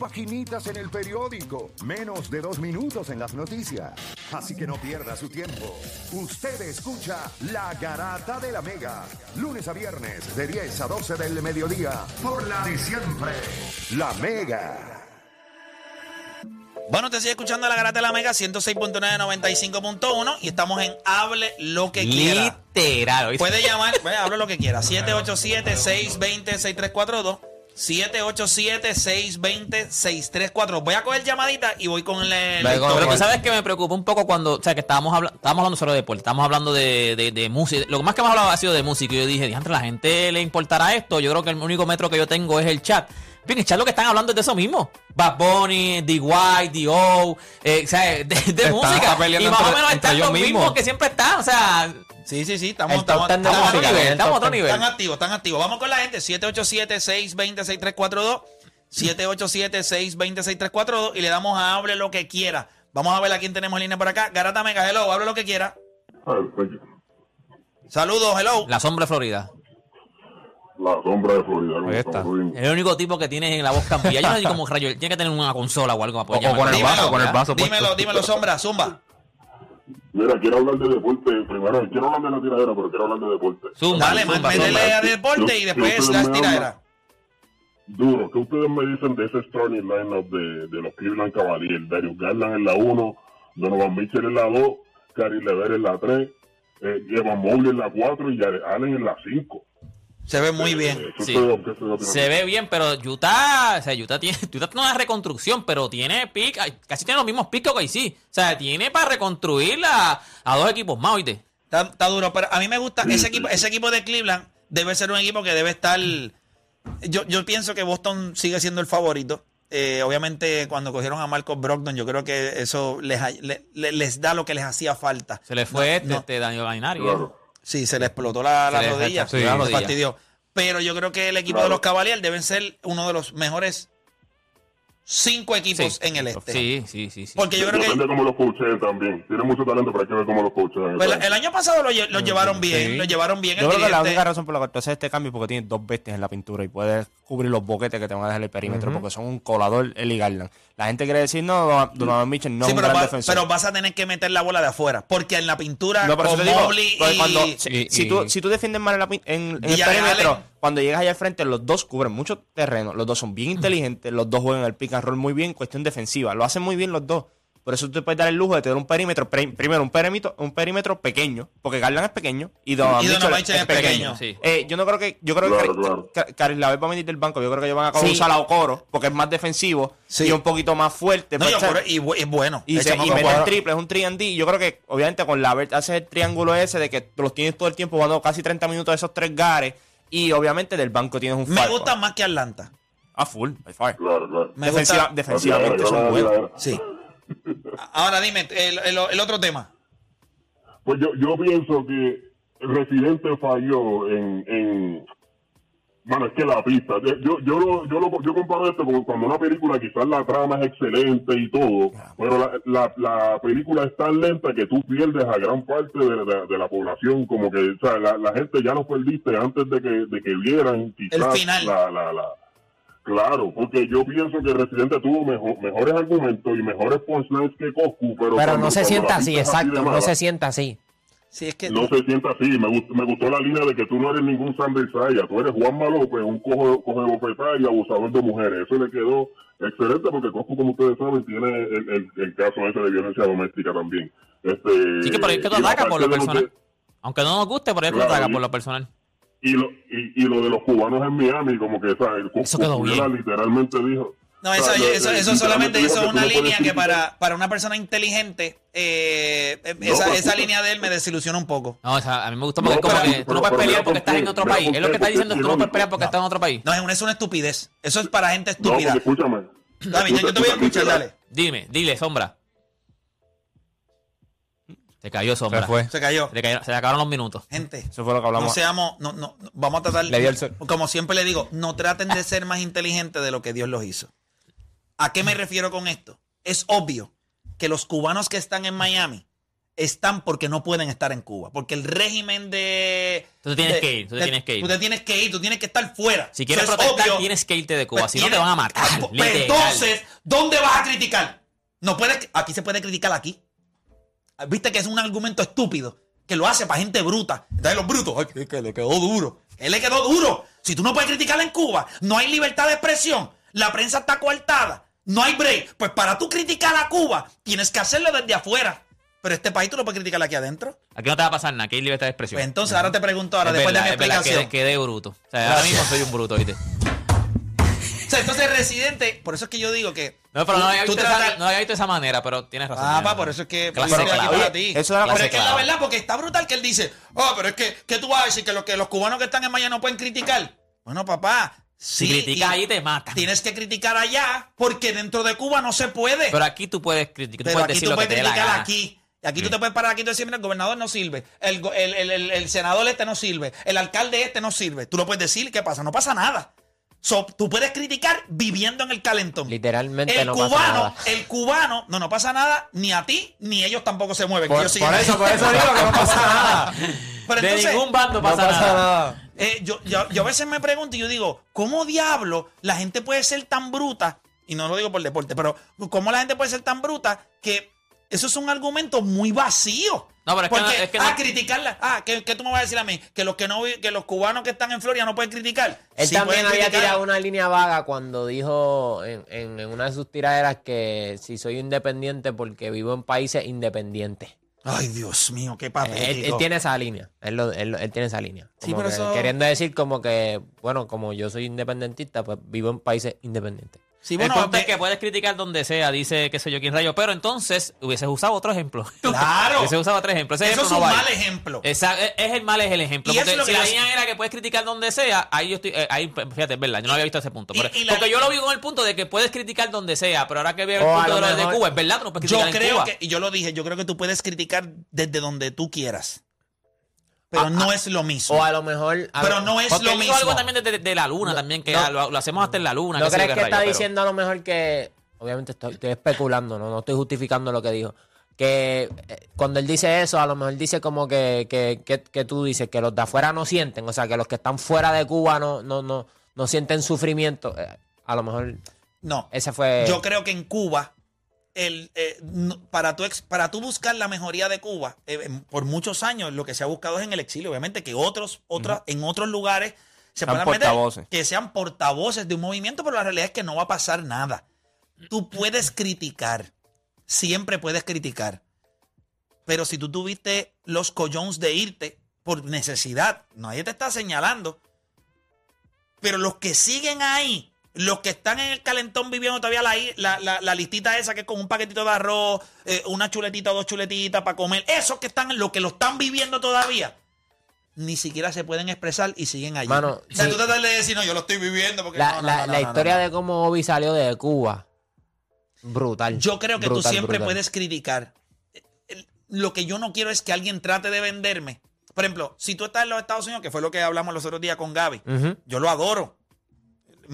paginitas en el periódico, menos de dos minutos en las noticias. Así que no pierda su tiempo. Usted escucha La Garata de la Mega, lunes a viernes de 10 a 12 del mediodía, por la de siempre, La Mega. Bueno, te sigue escuchando la Garata de la Mega 106.995.1 y estamos en Hable lo que quiera. Literal. Puede llamar, vaya, hable lo que quiera. 787-620-6342. 787-620-6342. Voy a coger llamadita y voy con el. Pero tú sabes que me preocupa un poco cuando, o sea, que estábamos, habla- estábamos hablando solo de deporte, estábamos hablando de, de, de música. Lo más que hemos hablado ha sido de música. Y yo dije, diantre, la gente le importará esto. Yo creo que el único metro que yo tengo es el chat. Bien, el chat lo que están hablando es de eso mismo. Bad Bunny, D. White, D.O., eh, o sea, de, de música. Y más o entre- menos entre están los mismos. que siempre están. O sea, Sí, sí, sí. Estamos, estamos, estamos a estamos a otro nivel. Estamos a otro nivel. Están activos, están activos. Vamos con la gente. 787-620-6342. 787-620-6342. Y le damos a hable lo que quiera. Vamos a ver a quién tenemos en línea por acá. Garata Mega, hello, hable lo que quiera. Saludos, hello. la sombra de Florida. La sombra de Florida. Ahí está. viendo. El único tipo que tiene la voz cambiada. Yo no sé cómo rayo. Tiene que tener una consola o algo para poder O- con el vaso, con el vaso puesto. Dímelo, dímelo, sombra, zumba. Mira, quiero hablar de deporte. Primero, quiero hablar de la tiradera, pero quiero hablar de deporte. Zumba, Dale, zumba, métele a deporte y después yo la me tiradera. habla- Duro, ¿qué ustedes me dicen de ese starting lineup de, de los Cleveland Cavaliers? Darius Garland en la 1, Donovan Mitchell en la 2, Cary Lever en la 3, eh, Evan Mobley en la 4 y Jared Allen en la 5. Se ve muy bien. Eh, ¿qué Sí. Se ve bien, pero Utah, o sea, Utah tiene, Utah tiene una reconstrucción, pero tiene pick, casi tiene los mismos picks que OKC. O sea, tiene para reconstruir a, a dos equipos más, ¿oíste? Está, está duro, pero a mí me gusta ese equipo, ese equipo de Cleveland debe ser un equipo que debe estar. Yo, yo pienso que Boston sigue siendo el favorito. Eh, obviamente, cuando cogieron a Marcos Brogdon, yo creo que eso les, ha- le- le- les da lo que les hacía falta. Se le fue No, este, no. este Daniel Galinari. Claro. Sí, se le explotó la, rodilla. sí, se la rodilla. fastidió. Pero yo creo que el equipo Claro. de los Cavaliers deben ser uno de los mejores cinco equipos Sí. en el este. Sí, sí, sí. sí. Porque yo creo que Depende cómo los coachen también. Tiene mucho talento, pero hay que ver cómo los coachen. pues, el año pasado lo, lle- lo llevaron bien, lo llevaron bien. Yo el creo que la dirigente. única razón por la que tú haces este cambio es porque tienes dos bestias en la pintura y puedes cubrir los boquetes que te van a dejar el perímetro porque son un colador Eli Garland. La gente quiere decir, no, Donovan Mitchell no Sí, es un pero, gran va- defensor. pero vas a tener que meter la bola de afuera. Porque en la pintura No, con Mobley y... cuando, y- si, y- si y- tú, si tú defiendes mal en, la en- en Y el perímetro, Allen- cuando llegas allá al frente, los dos cubren mucho terreno, los dos son bien inteligentes, los dos juegan el pick and roll muy bien, cuestión defensiva, lo hacen muy bien los dos. Por eso tú te puedes dar el lujo de tener un perímetro, primero un perímetro, un perímetro pequeño, porque Garland es pequeño y Donovan Y Mitchell Mitchell es pequeño. Sí. Eh, yo no creo que, yo creo Claro, que claro. Va a venir del banco, yo creo que ellos van a Sí. usar a Okoro, porque es más defensivo Sí. y un poquito más fuerte. No, pues, yo creo- y, y bueno. y, se, y mete el triple, es un 3D. Y yo creo que, obviamente, con la hace el triángulo ese de que los tienes todo el tiempo jugando casi 30 minutos de esos tres gares. Y obviamente del banco tienes un Me gusta más que Atlanta. Ah, full, by far. Claro, claro. Me Defensiva- gusta- defensivamente son buenos. Sí. Ahora dime, el, el- el otro tema. Pues yo, yo pienso que Residente falló en, en bueno, es que la pista, yo, yo, lo, yo, lo, yo comparo esto con cuando una película quizás la trama es excelente y todo, pero la, la, la película es tan lenta que tú pierdes a gran parte de, de- de la población, como que, o sea, la, la gente ya los perdiste antes de que, de que vieran quizás El final. la, la, la, Claro, porque yo pienso que Residente tuvo mejo- mejores argumentos y mejores punchlines que Coscu, pero... Pero cuando- no se sienta así, exacto, no se sienta así. Sí, es que no se sienta así. Me gustó, me gustó la línea de que tú no eres ningún Sander Saya. Tú eres Juan López, un cojo, coge bofetada y abusador de mujeres. Eso le quedó excelente porque Coscu, como ustedes saben, tiene el, el, el caso ese de violencia doméstica también. Este, Sí, que por ahí es que tú atacas por lo de personal. que- Aunque no nos guste, por ahí es que tú Claro, atacas por lo personal. y, lo, y, y lo de los cubanos en Miami, como que, ¿sabes? Eso quedó bien. literalmente dijo... No, eso, lo- eso, solamente tú una línea que para, para una persona inteligente, eh, eh, esa, esa línea de él me desilusiona un poco. No, o sea, a mí me gusta porque No, es como pero- que tú no puedes pelear porque por estás en otro país. Es lo que está diciendo, es tú no puedes pelear porque estás en otro país. No, es una, es una estupidez. Eso es para gente estúpida. escúchame. Bien, yo, te voy a escuchar, dale. Dime, dile, sombra. Se cayó sombra. Se fue. Se cayó. Se, le cayó- se le acabaron los minutos. Gente, Eso fue lo que hablamos. no seamos, no, no, no, vamos a tratar, Le dio el sol. como siempre le digo, no traten de ser más inteligentes de lo que Dios los hizo. ¿A qué me refiero con esto? Es obvio que los cubanos que están en Miami están porque no pueden estar en Cuba. Porque el régimen de. Tú tienes de- que ir, tú de- tienes que ir. Tú te tienes que ir, tú tienes que estar fuera. Si quieres Eso es protestar, obvio. tienes que irte de Cuba. Pues si no, te van a matar. Ah, pues entonces, ¿dónde vas a criticar? No puedes, aquí se puede criticar aquí. Viste que es un argumento estúpido, que lo hace para gente bruta. Entonces los brutos, ay, que le quedó duro. Él le quedó duro. Si tú no puedes criticar en Cuba, no hay libertad de expresión, la prensa está coartada, no hay break. Pues para tú criticar a Cuba, tienes que hacerlo desde afuera. Pero este país tú no puedes criticar aquí adentro. Aquí no te va a pasar nada, aquí hay libertad de expresión. Pues entonces ahora te pregunto ahora, Es después verdad, de mi explicación. quedé, quedé bruto. O sea, ahora mismo soy un bruto, ¿viste? O sea, entonces residente, por eso es que yo digo que. No, pero no lo había visto, tratas- esa, no había visto de esa manera, pero tienes razón. Ah, pa, por eso es que Clase aquí clara. para ti. eso era pero es que es la verdad, porque está brutal que él dice, oh, pero es que, ¿qué tú vas a decir? Que los, que los cubanos que están en Miami no pueden criticar. Bueno, papá, Si sí. criticas y ahí te matan. Tienes que criticar allá, porque dentro de Cuba no se puede. Pero aquí tú puedes criticar, tú Pero puedes aquí decir tú puedes criticar aquí. Y aquí tú te puedes parar aquí y tú decir, mira, el gobernador no sirve, el, el, el- el- el senador este no sirve, el alcalde este no sirve. Tú lo puedes decir, ¿y ¿qué pasa? No pasa nada. So, tú puedes criticar viviendo en el calentón. Literalmente el no cubano, pasa nada. el cubano, no, no pasa nada, ni a ti, ni ellos tampoco se mueven. Por, ahí. eso, por eso digo que no pasa nada. Pero De entonces, ningún bando No pasa, pasa nada. nada. Eh, yo, yo, yo a veces me pregunto y yo digo, ¿cómo diablo la gente puede ser tan bruta? Y no lo digo por deporte, pero ¿cómo la gente puede ser tan bruta que eso es un argumento muy vacío? No, pero es que Porque, no- es que ah, no- criticarla. Ah, ¿qué, qué tú me vas a decir a mí? Que los que no vi- que los cubanos que están en Florida no pueden criticar. Él Sí también había criticar. tirado una línea vaga cuando dijo en, en- en una de sus tiraderas que si soy independiente porque vivo en países independientes. Ay, Dios mío, qué patético. él tiene esa línea. Él, lo- él- él tiene esa línea. Sí, Como pero que eso- Queriendo decir como que, bueno, como yo soy independentista, pues vivo en países independientes. Sí, el bueno, punto es de- que puedes criticar donde sea, dice qué sé yo quién rayo, pero entonces hubieses usado otro ejemplo. Claro. hubieses usado otro ejemplo. Ese Eso ejemplo es no un vale. mal ejemplo. Esa- es, es el mal es el ejemplo. Y Porque es lo si que la línea era que puedes criticar donde sea, ahí yo estoy, eh, ahí, fíjate, es verdad, yo no había visto ese punto. Y- Pero- y la- porque yo lo vi con el punto de que puedes criticar donde sea, pero ahora que veo el punto de lo de Cuba, es verdad, tú no puedes Yo en creo Cuba. que, y yo lo dije, yo creo que tú puedes criticar desde donde tú quieras. Pero Ah, no es lo mismo. O a lo mejor... a Pero no es lo mismo. algo también de, de- de la luna también, que no. lo, lo hacemos hasta en la luna. ¿No crees que está rayo, pero- diciendo a lo mejor que... Obviamente estoy, estoy especulando, ¿no? no estoy justificando lo que dijo. Que eh, cuando él dice eso, a lo mejor dice como que, que, que, que tú dices que los de afuera no sienten, o sea, que los que están fuera de Cuba no, no, no, no sienten sufrimiento. Eh, a lo mejor No. ese fue... Yo creo que en Cuba, el, eh, no- para, tú, ex- para tú buscar la mejoría de Cuba, eh, por muchos años lo que se ha buscado es en el exilio. Obviamente que otros, otras, en otros lugares se puedan meter, que sean portavoces de un movimiento, pero la realidad es que no va a pasar nada. Tú puedes criticar, siempre puedes criticar, pero si tú tuviste los collones de irte por necesidad, nadie te está señalando. Pero los que siguen ahí, los que están en el calentón viviendo todavía la, la, la- la listita esa que es con un paquetito de arroz, eh, una chuletita o dos chuletitas para comer, esos que están, los que lo están viviendo todavía, ni siquiera se pueden expresar y siguen allí. Mano, o sea, sí. tú tratas de decir, no, yo lo estoy viviendo porque... La, no, no, la- no, historia de cómo Obi salió de Cuba, brutal. Yo creo que tú siempre brutal. puedes criticar. Lo que yo no quiero es que alguien trate de venderme. Por ejemplo, si tú estás en los Estados Unidos, que fue lo que hablamos los otros días con Gaby, yo lo adoro.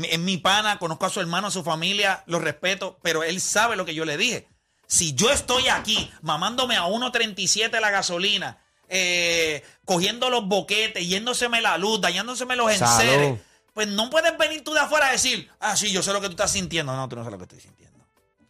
Es mi pana, conozco a su hermano, a su familia, lo respeto, pero él sabe lo que yo le dije. Si yo estoy aquí mamándome a 1.37 la gasolina, eh, cogiendo los boquetes, yéndoseme la luz, dañándoseme los Salud. enseres, pues no puedes venir tú de afuera a decir, ah, sí, yo sé lo que tú estás sintiendo. No, tú no sabes lo que estoy sintiendo.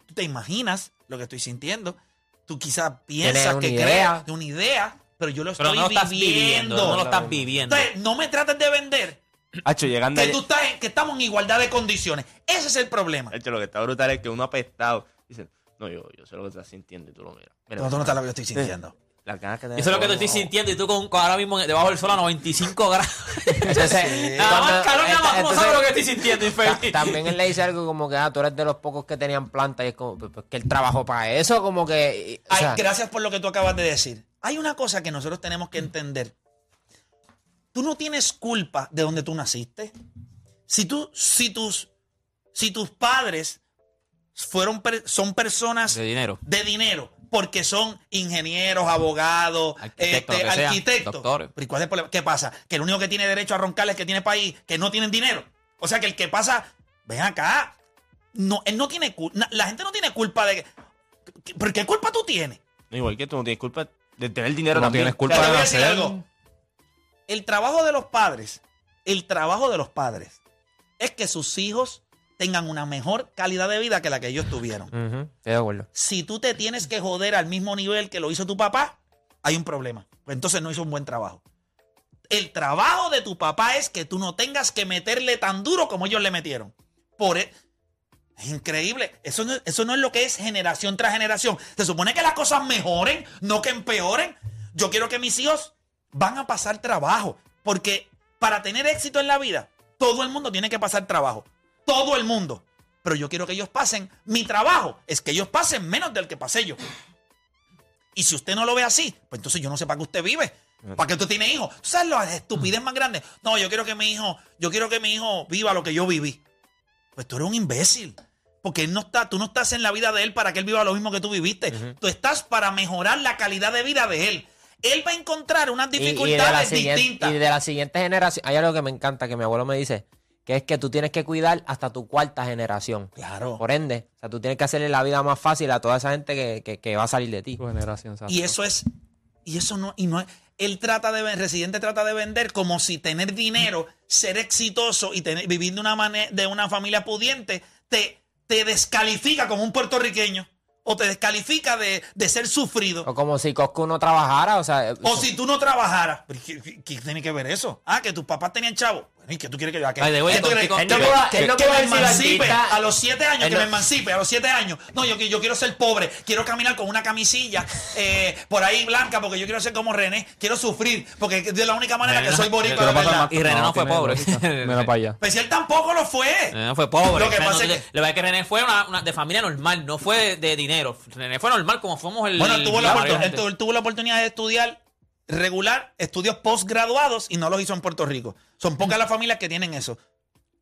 Tú te imaginas lo que estoy sintiendo. Tú quizás piensas que creas de una idea, pero yo lo Pero estoy no lo estás viviendo. viviendo, no lo estás viviendo. Entonces, no me trates de vender Hacho, llegando que allá- tú estás en- que estamos en igualdad de condiciones. Ese es el problema. Hacho, lo que está brutal es que uno apestado dice, no, yo, yo sé lo que estás sintiendo y tú lo miras. Mira, No, tú no estás lo que yo estoy sintiendo. Ganas que te Eso es lo que te estoy sintiendo y tú con, con ahora mismo debajo del sol a 95 grados. Entonces, Nada más cuando- calor, nada más, ¿cómo entonces- sabes lo que estoy sintiendo, infeliz? También él le dice algo como que ah, tú eres de los pocos que tenían planta y es como pues, pues, que él trabajó para eso, como que. o Ay, sea, gracias por lo que tú acabas de decir. Hay una cosa que nosotros tenemos que entender. Tú no tienes culpa de donde tú naciste. Si tú, si tus, si tus padres fueron, son personas De dinero. de dinero, porque son ingenieros, abogados, Arquitectos, este, arquitectos. doctores. Pero ¿y cuál es el problema? ¿Qué pasa? Que el único que tiene derecho a roncar es que tiene país, que no tienen dinero. O sea que el que pasa, ven acá, no, él no tiene culpa. La gente no tiene culpa de. ¿Pero qué culpa tú tienes? Igual que tú no tienes culpa de tener dinero No también. tienes culpa de hacer. algo. El trabajo de los padres, el trabajo de los padres es que sus hijos tengan una mejor calidad de vida que la que ellos tuvieron. Ujú, Estoy de acuerdo. Si tú te tienes que joder al mismo nivel que lo hizo tu papá, hay un problema. Pues entonces no hizo un buen trabajo. El trabajo de tu papá es que tú no tengas que meterle tan duro como ellos le metieron. Por e- es increíble. Eso no, eso no es lo que es generación tras generación. Se supone que las cosas mejoren, no que empeoren. Yo quiero que mis hijos van a pasar trabajo. Porque para tener éxito en la vida, todo el mundo tiene que pasar trabajo. Todo el mundo. Pero yo quiero que ellos pasen. Mi trabajo es que ellos pasen menos del que pasé yo. Y si usted no lo ve así, pues entonces yo no sé para qué usted vive. ¿Para qué usted tiene hijos? ¿Tú sabes la estupidez más grande? No, yo quiero que mi hijo, yo quiero que mi hijo viva lo que yo viví. Pues tú eres un imbécil. Porque él no está, tú no estás en la vida de él para que él viva lo mismo que tú viviste. Tú estás para mejorar la calidad de vida de él. Él va a encontrar unas Y- y, dificultades distintas. y de la siguiente generación, hay algo que me encanta que mi abuelo me dice, que es que tú tienes que cuidar hasta tu cuarta generación. Claro. Por ende, o sea, tú tienes que hacerle la vida más fácil a toda esa gente que, que- que va a salir de ti. Tu generación. Y eso es, y eso no, y no es, él trata de, el residente trata de vender como si tener dinero, ser exitoso y tener, vivir de una manera, de una familia pudiente, te, te descalifica como un puertorriqueño. O te descalifica de, de ser sufrido. O como si Coscu no trabajara, o sea... O si tú no trabajaras. Pero ¿Qué, qué- qué tiene que ver eso? Ah, que tus papás tenían chavo. Bueno, ¿Y qué tú quieres que yo haga? ¿Qué- qué tú que- no no me emancipe a los siete años, que no- me emancipe a los siete años. No, yo, yo quiero ser pobre, quiero caminar con una camisilla eh, por ahí blanca porque yo quiero ser como René, quiero sufrir porque de la única manera que soy no- boricua más- Y René no fue pobre. Mira para allá. Pues si él tampoco lo fue. René fue pobre. Lo que pasa no- es que- Lo que pasa es que René fue una, una- de familia normal, no fue de, de dinero. René fue normal como fuimos el. Bueno, él tuvo, la, él tuvo la oportunidad de estudiar regular, estudios postgraduados y no los hizo en Puerto Rico. Son pocas las familias que tienen eso.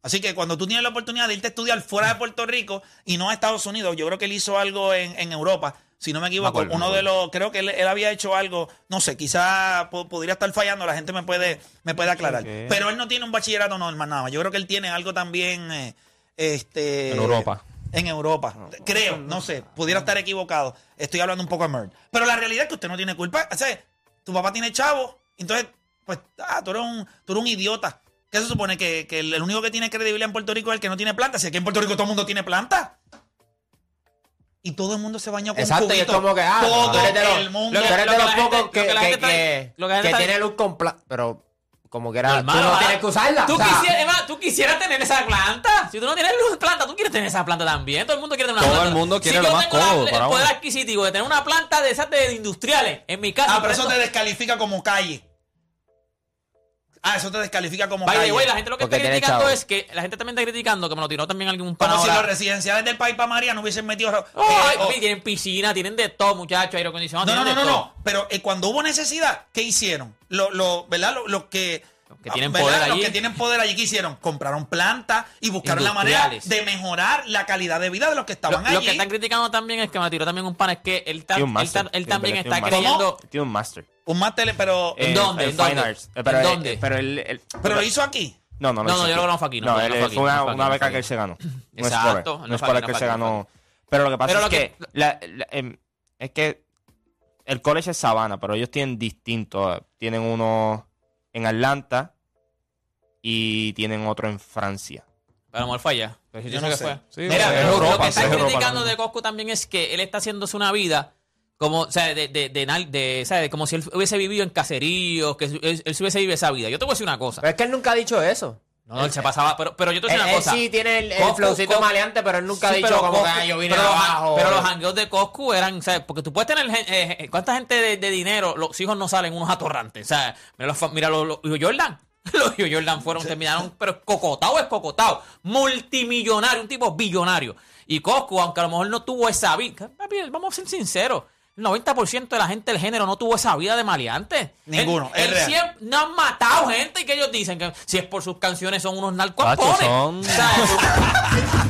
Así que cuando tú tienes la oportunidad de irte a estudiar fuera de Puerto Rico y no a Estados Unidos, yo creo que él hizo algo en, en Europa, si no me equivoco, acuerdo, me uno de los, creo que él, él había hecho algo, no sé, quizá po- podría estar fallando, la gente me puede, me puede aclarar. Pero él no tiene un bachillerato normal nada más. Yo creo que él tiene algo también, eh, este, En Europa. en Europa. Creo, no sé, pudiera estar equivocado. Estoy hablando un poco a Merd. Pero la realidad es que usted no tiene culpa. O sea, tu papá tiene chavo, entonces, pues, ah, tú eres un, tú eres un idiota. ¿Qué se supone? ¿Que, que el, único que tiene credibilidad en Puerto Rico es el que no tiene planta. Si aquí en Puerto Rico todo el mundo tiene planta. Y todo el mundo se bañó con Exacto, y es como que, ah, todo el mundo. tú eres Lo de que los pocos que, tiene luz con Pero como que era, Normal, tú no tienes que usarla. Tú, o sea, quisieras, Emma, tú quisieras tener esa planta. Si tú no tienes luz planta, tú quieres tener esa planta también. Todo el mundo quiere tener una Todo planta. el mundo quiere si lo yo más cómodo el poder uno. adquisitivo de tener una planta de esas de industriales en mi casa. Ah, pero eso te descalifica como calle. Ah, eso te descalifica como way, la gente lo que Porque está tiene criticando chavo. es que la gente también está criticando, que me lo tiró también algún Como pana si ahora. los residenciales del país para María no hubiesen metido. eh, Oh, ay, oh, tienen piscina, tienen de todo, muchachos, aire acondicionado. No, no, no, no, no. Pero eh, cuando hubo necesidad, ¿qué hicieron? Lo, lo, ¿Verdad? Los lo que. Los que tienen ¿verdad? poder Los allí. que tienen poder allí, ¿qué hicieron? Compraron plantas y buscaron la manera de mejorar la calidad de vida de los que Lo, estaban lo allí. que están criticando también es que me lo tiró también un pana, es que él, ta- un él, ta- él también está queriendo... Tiene un máster. Un máster, pero. ¿En dónde? En ¿En Fine dónde? Arts. Eh, Pero, ¿En él- dónde? pero él, él- pero lo hizo aquí. No, no, No, no, hizo yo fue aquí, no No, fue- él- no fue aquí, fue una, no fue aquí, una no beca fue que él se ganó. No es Exacto, por no él. No es fue por aquí, él que se fue aquí, no ganó. Pero lo que pasa Pero es lo que, que- la- la- em, es que el college es Sabana, pero ellos tienen distintos. Tienen uno en Atlanta y tienen otro en Francia. A lo mejor fue allá. Pero si Yo yo no sé. fue. Sí, Mira, es lo- lo Europa, que están es Europa, criticando de Cosco también es que él está haciéndose una vida como, o sea, de, de, de, de- ¿sabes? como si él hubiese vivido en caseríos, que él, él se hubiese vivido esa vida. Yo te voy a decir una cosa. Pero es que él nunca ha dicho eso. No, él se pasaba, pero, pero yo te voy a decir una él cosa. sí tiene el, el flowcito maleante, pero él nunca Sí, ha dicho pero como que Coscu- "Ah, yo vine pero los- abajo. Pero los hangueos de Coscu eran, ¿sabes? Porque tú puedes tener, eh, eh, ¿cuánta gente de, de dinero? Los hijos no salen unos atorrantes, ¿sabes? Mira los, mira los, los hijos Jordan. Los hijos Jordan fueron, terminaron, pero cocotado es cocotado. Multimillonario, un tipo billonario. Y Coscu, aunque a lo mejor no tuvo esa vida, vamos a ser sinceros. El 90% de la gente del género no tuvo esa vida de maleante. Ninguno, Él- es él real. siempre- no han matado gente y que ellos dicen que si es por sus canciones son unos Tacho, narcoapones. son-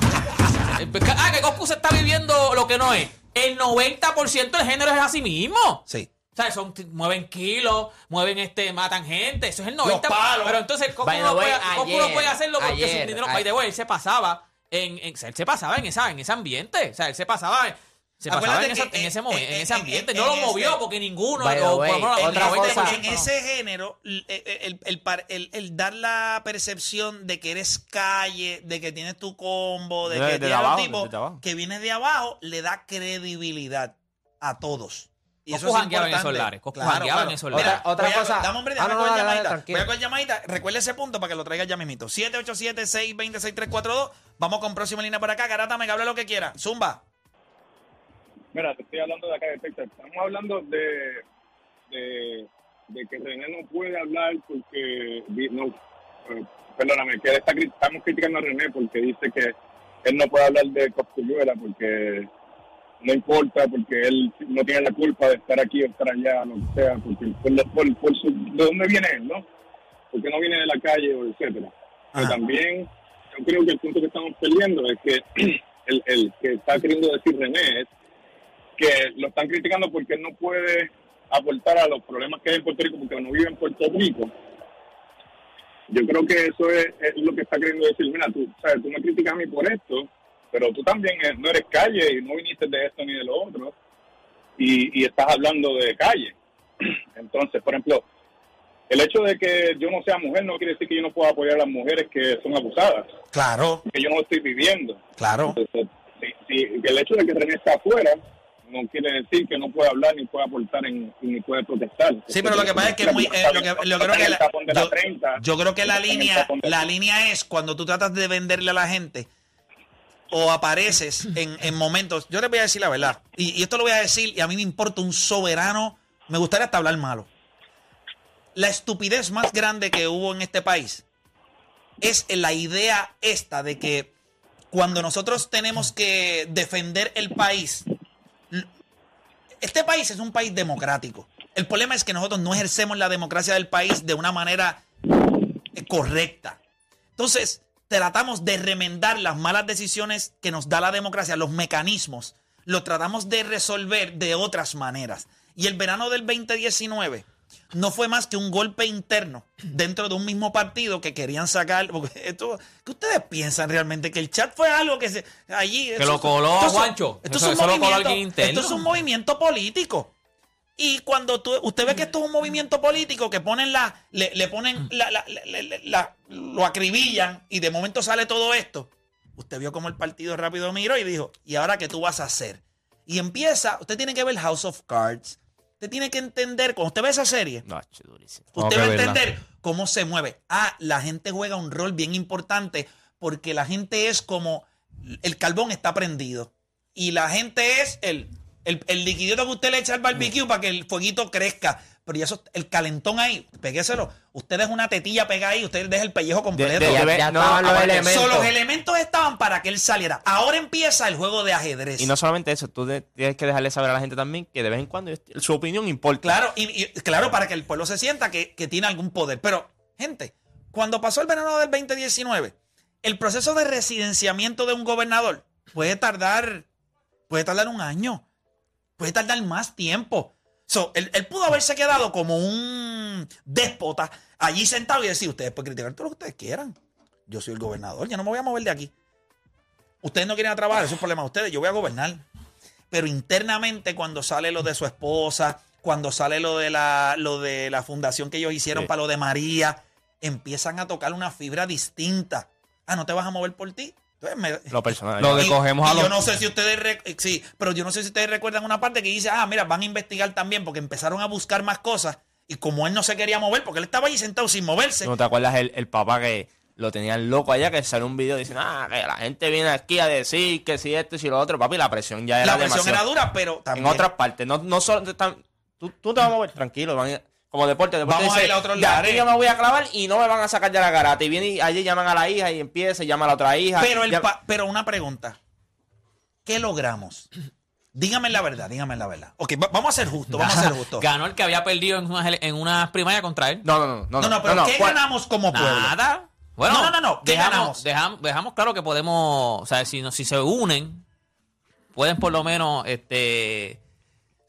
Ah, que Goku se está viviendo lo que no es. El 90% del género es así mismo. Sí. O sea, son, mueven kilos, mueven este, matan gente. Eso es el 90%. palos. Pero entonces the no, way, puede, no puede hacerlo porque ayer, su dinero. ay- By the way, él se pasaba en, en- él se pasaba en esa, en ese ambiente. O sea, él se pasaba. en- Se pasaba en, Acuérdate esa- que, en eh, ese momento, eh, en ese eh, ambiente. eh, no lo movió porque ninguno. Way, lo En, otra en- cosa- en ese género, eh, el, el par- el- el dar la percepción de que eres calle, de que tienes tu combo, de que tienes abajo, tipo que vienes de abajo, le da credibilidad a todos. Y eso es jangueaba en importante. esos lares, jangueaba en esos Mira, lares. Otra- otra a- cosa- Dame, hombre, Ah, no, llamadita. tranquilo. Voy a coger llamadita. Recuerda ese punto para que lo traigas ya mismito. 787-620-6342. Vamos con próxima línea por acá. Garata, me hable lo que quiera. Zumba. Mira, te estoy hablando de acá de Texas. Estamos hablando de, de, de que René no puede hablar porque, no, eh, perdóname, que está, estamos criticando a René porque dice que él no puede hablar de Cosculluela porque no importa, porque él no tiene la culpa de estar aquí o estar allá, lo que sea, porque por, por, por su, de dónde viene él, ¿no? Porque no viene de la calle o etcétera. Pero Ajá. también yo creo que el punto que estamos peleando es que el, el que está queriendo decir René es que lo están criticando porque no puede aportar a los problemas que hay en Puerto Rico porque no vive en Puerto Rico. Yo creo que eso es, es lo que está queriendo decir. Mira, tú, sabes, tú me criticas a mí por esto, pero tú también eh, no eres calle y no viniste de esto ni de lo otro y, y estás hablando de calle. Entonces, por ejemplo, el hecho de que yo no sea mujer no quiere decir que yo no pueda apoyar a las mujeres que son abusadas, Claro, que yo no estoy viviendo. claro. Entonces, el hecho de que René está afuera no quiere decir que no puede hablar ni puede aportar en, ni puede protestar. Sí, pero lo que pasa es que muy, eh, lo que, creo que yo creo que la línea, la línea es cuando tú tratas de venderle a la gente o apareces en, en momentos. Yo les voy a decir la verdad, y, y esto lo voy a decir, y a mí me importa un soberano. Me gustaría hasta hablar malo. La estupidez más grande que hubo en este país es la idea esta de que cuando nosotros tenemos que defender el país, este país es un país democrático. El problema es que nosotros no ejercemos la democracia del país de una manera eh, correcta. Entonces, tratamos de remendar las malas decisiones que nos da la democracia, los mecanismos, los tratamos de resolver de otras maneras. Y el verano del 2019 no fue más que un golpe interno dentro de un mismo partido que querían sacar. Porque esto, ¿Qué ustedes piensan realmente? Que el chat fue algo que se. Allí. Que lo coló a Juancho. Esto, es un movimiento, esto es un movimiento político. Y cuando tú- usted ve que esto es un movimiento político que ponen la, le, le ponen la- lo acribillan y de momento sale todo esto. Usted vio como el partido rápido miró y dijo, ¿y ahora qué tú vas a hacer? Y empieza, usted tiene que ver House of Cards. Usted tiene que entender, cuando usted ve esa serie, No, che, durísimo. Tengo usted va a verla. entender cómo se mueve. Ah, la gente juega un rol bien importante porque la gente es como el carbón está prendido y la gente es el, el, el liquidito que usted le echa al barbecue para que el fueguito crezca. Pero y eso, el calentón ahí, pégueselo. Usted deja una tetilla pegada ahí, usted deja el pellejo completo. de- Ya, ya no, estaban los elementos. So, los elementos estaban para que él saliera. Ahora empieza el juego de ajedrez. Y no solamente eso, tú de- tienes que dejarle saber a la gente también que de vez en cuando su opinión importa. Claro, y, y- claro, para que el pueblo se sienta que, que tiene algún poder. Pero, gente, cuando pasó el verano del 2019, el proceso de residenciamiento de un gobernador puede tardar, puede tardar un año, puede tardar más tiempo. So, él, él pudo haberse quedado como un déspota allí sentado y decir, ustedes pueden criticar todo lo que ustedes quieran. Yo soy el gobernador, yo no me voy a mover de aquí. Ustedes no quieren a trabajar, eso es un problema de ustedes, yo voy a gobernar pero internamente cuando sale lo de su esposa, cuando sale lo de la, lo de la fundación que ellos hicieron Sí. para lo de María, empiezan a tocar una fibra distinta. Ah, ¿no te vas a mover por ti? Entonces me- Lo personal. Lo y- cogemos a los- yo no sé si ustedes sí, pero yo no sé si ustedes recuerdan una parte que dice, ah, mira, van a investigar también porque empezaron a buscar más cosas y como él no se quería mover porque él estaba ahí sentado sin moverse. ¿No te acuerdas el, el papá que lo tenían loco allá, que salió un video diciendo, ah, que la gente viene aquí a decir que si esto y si lo otro, papi, la presión ya era la presión demasiado. era dura, pero también En otras partes, no, no solo están, tú, tú te vas a mover tranquilo, van a- como deporte, deporte Vamos a dice, ir a otros aquí yo me voy a clavar y no me van a sacar de la garata. Y viene y allí llaman a la hija y empieza, y llama a la otra hija. Pero, el ya- pa- pero una pregunta. ¿Qué logramos? Dígame la verdad, dígame la verdad. Ok, va- vamos a ser justos, vamos a ser justos. Ganó el que había perdido en unas, en unas primarias contra él. No, no, no, no. No, no, pero ¿qué ¿cuál? ganamos como pueblo? Nada. Bueno, No, no, no, no, ¿qué dejamos, ganamos? Dejamos, dejamos claro que podemos, o sea, si, no- si se unen, pueden por lo menos este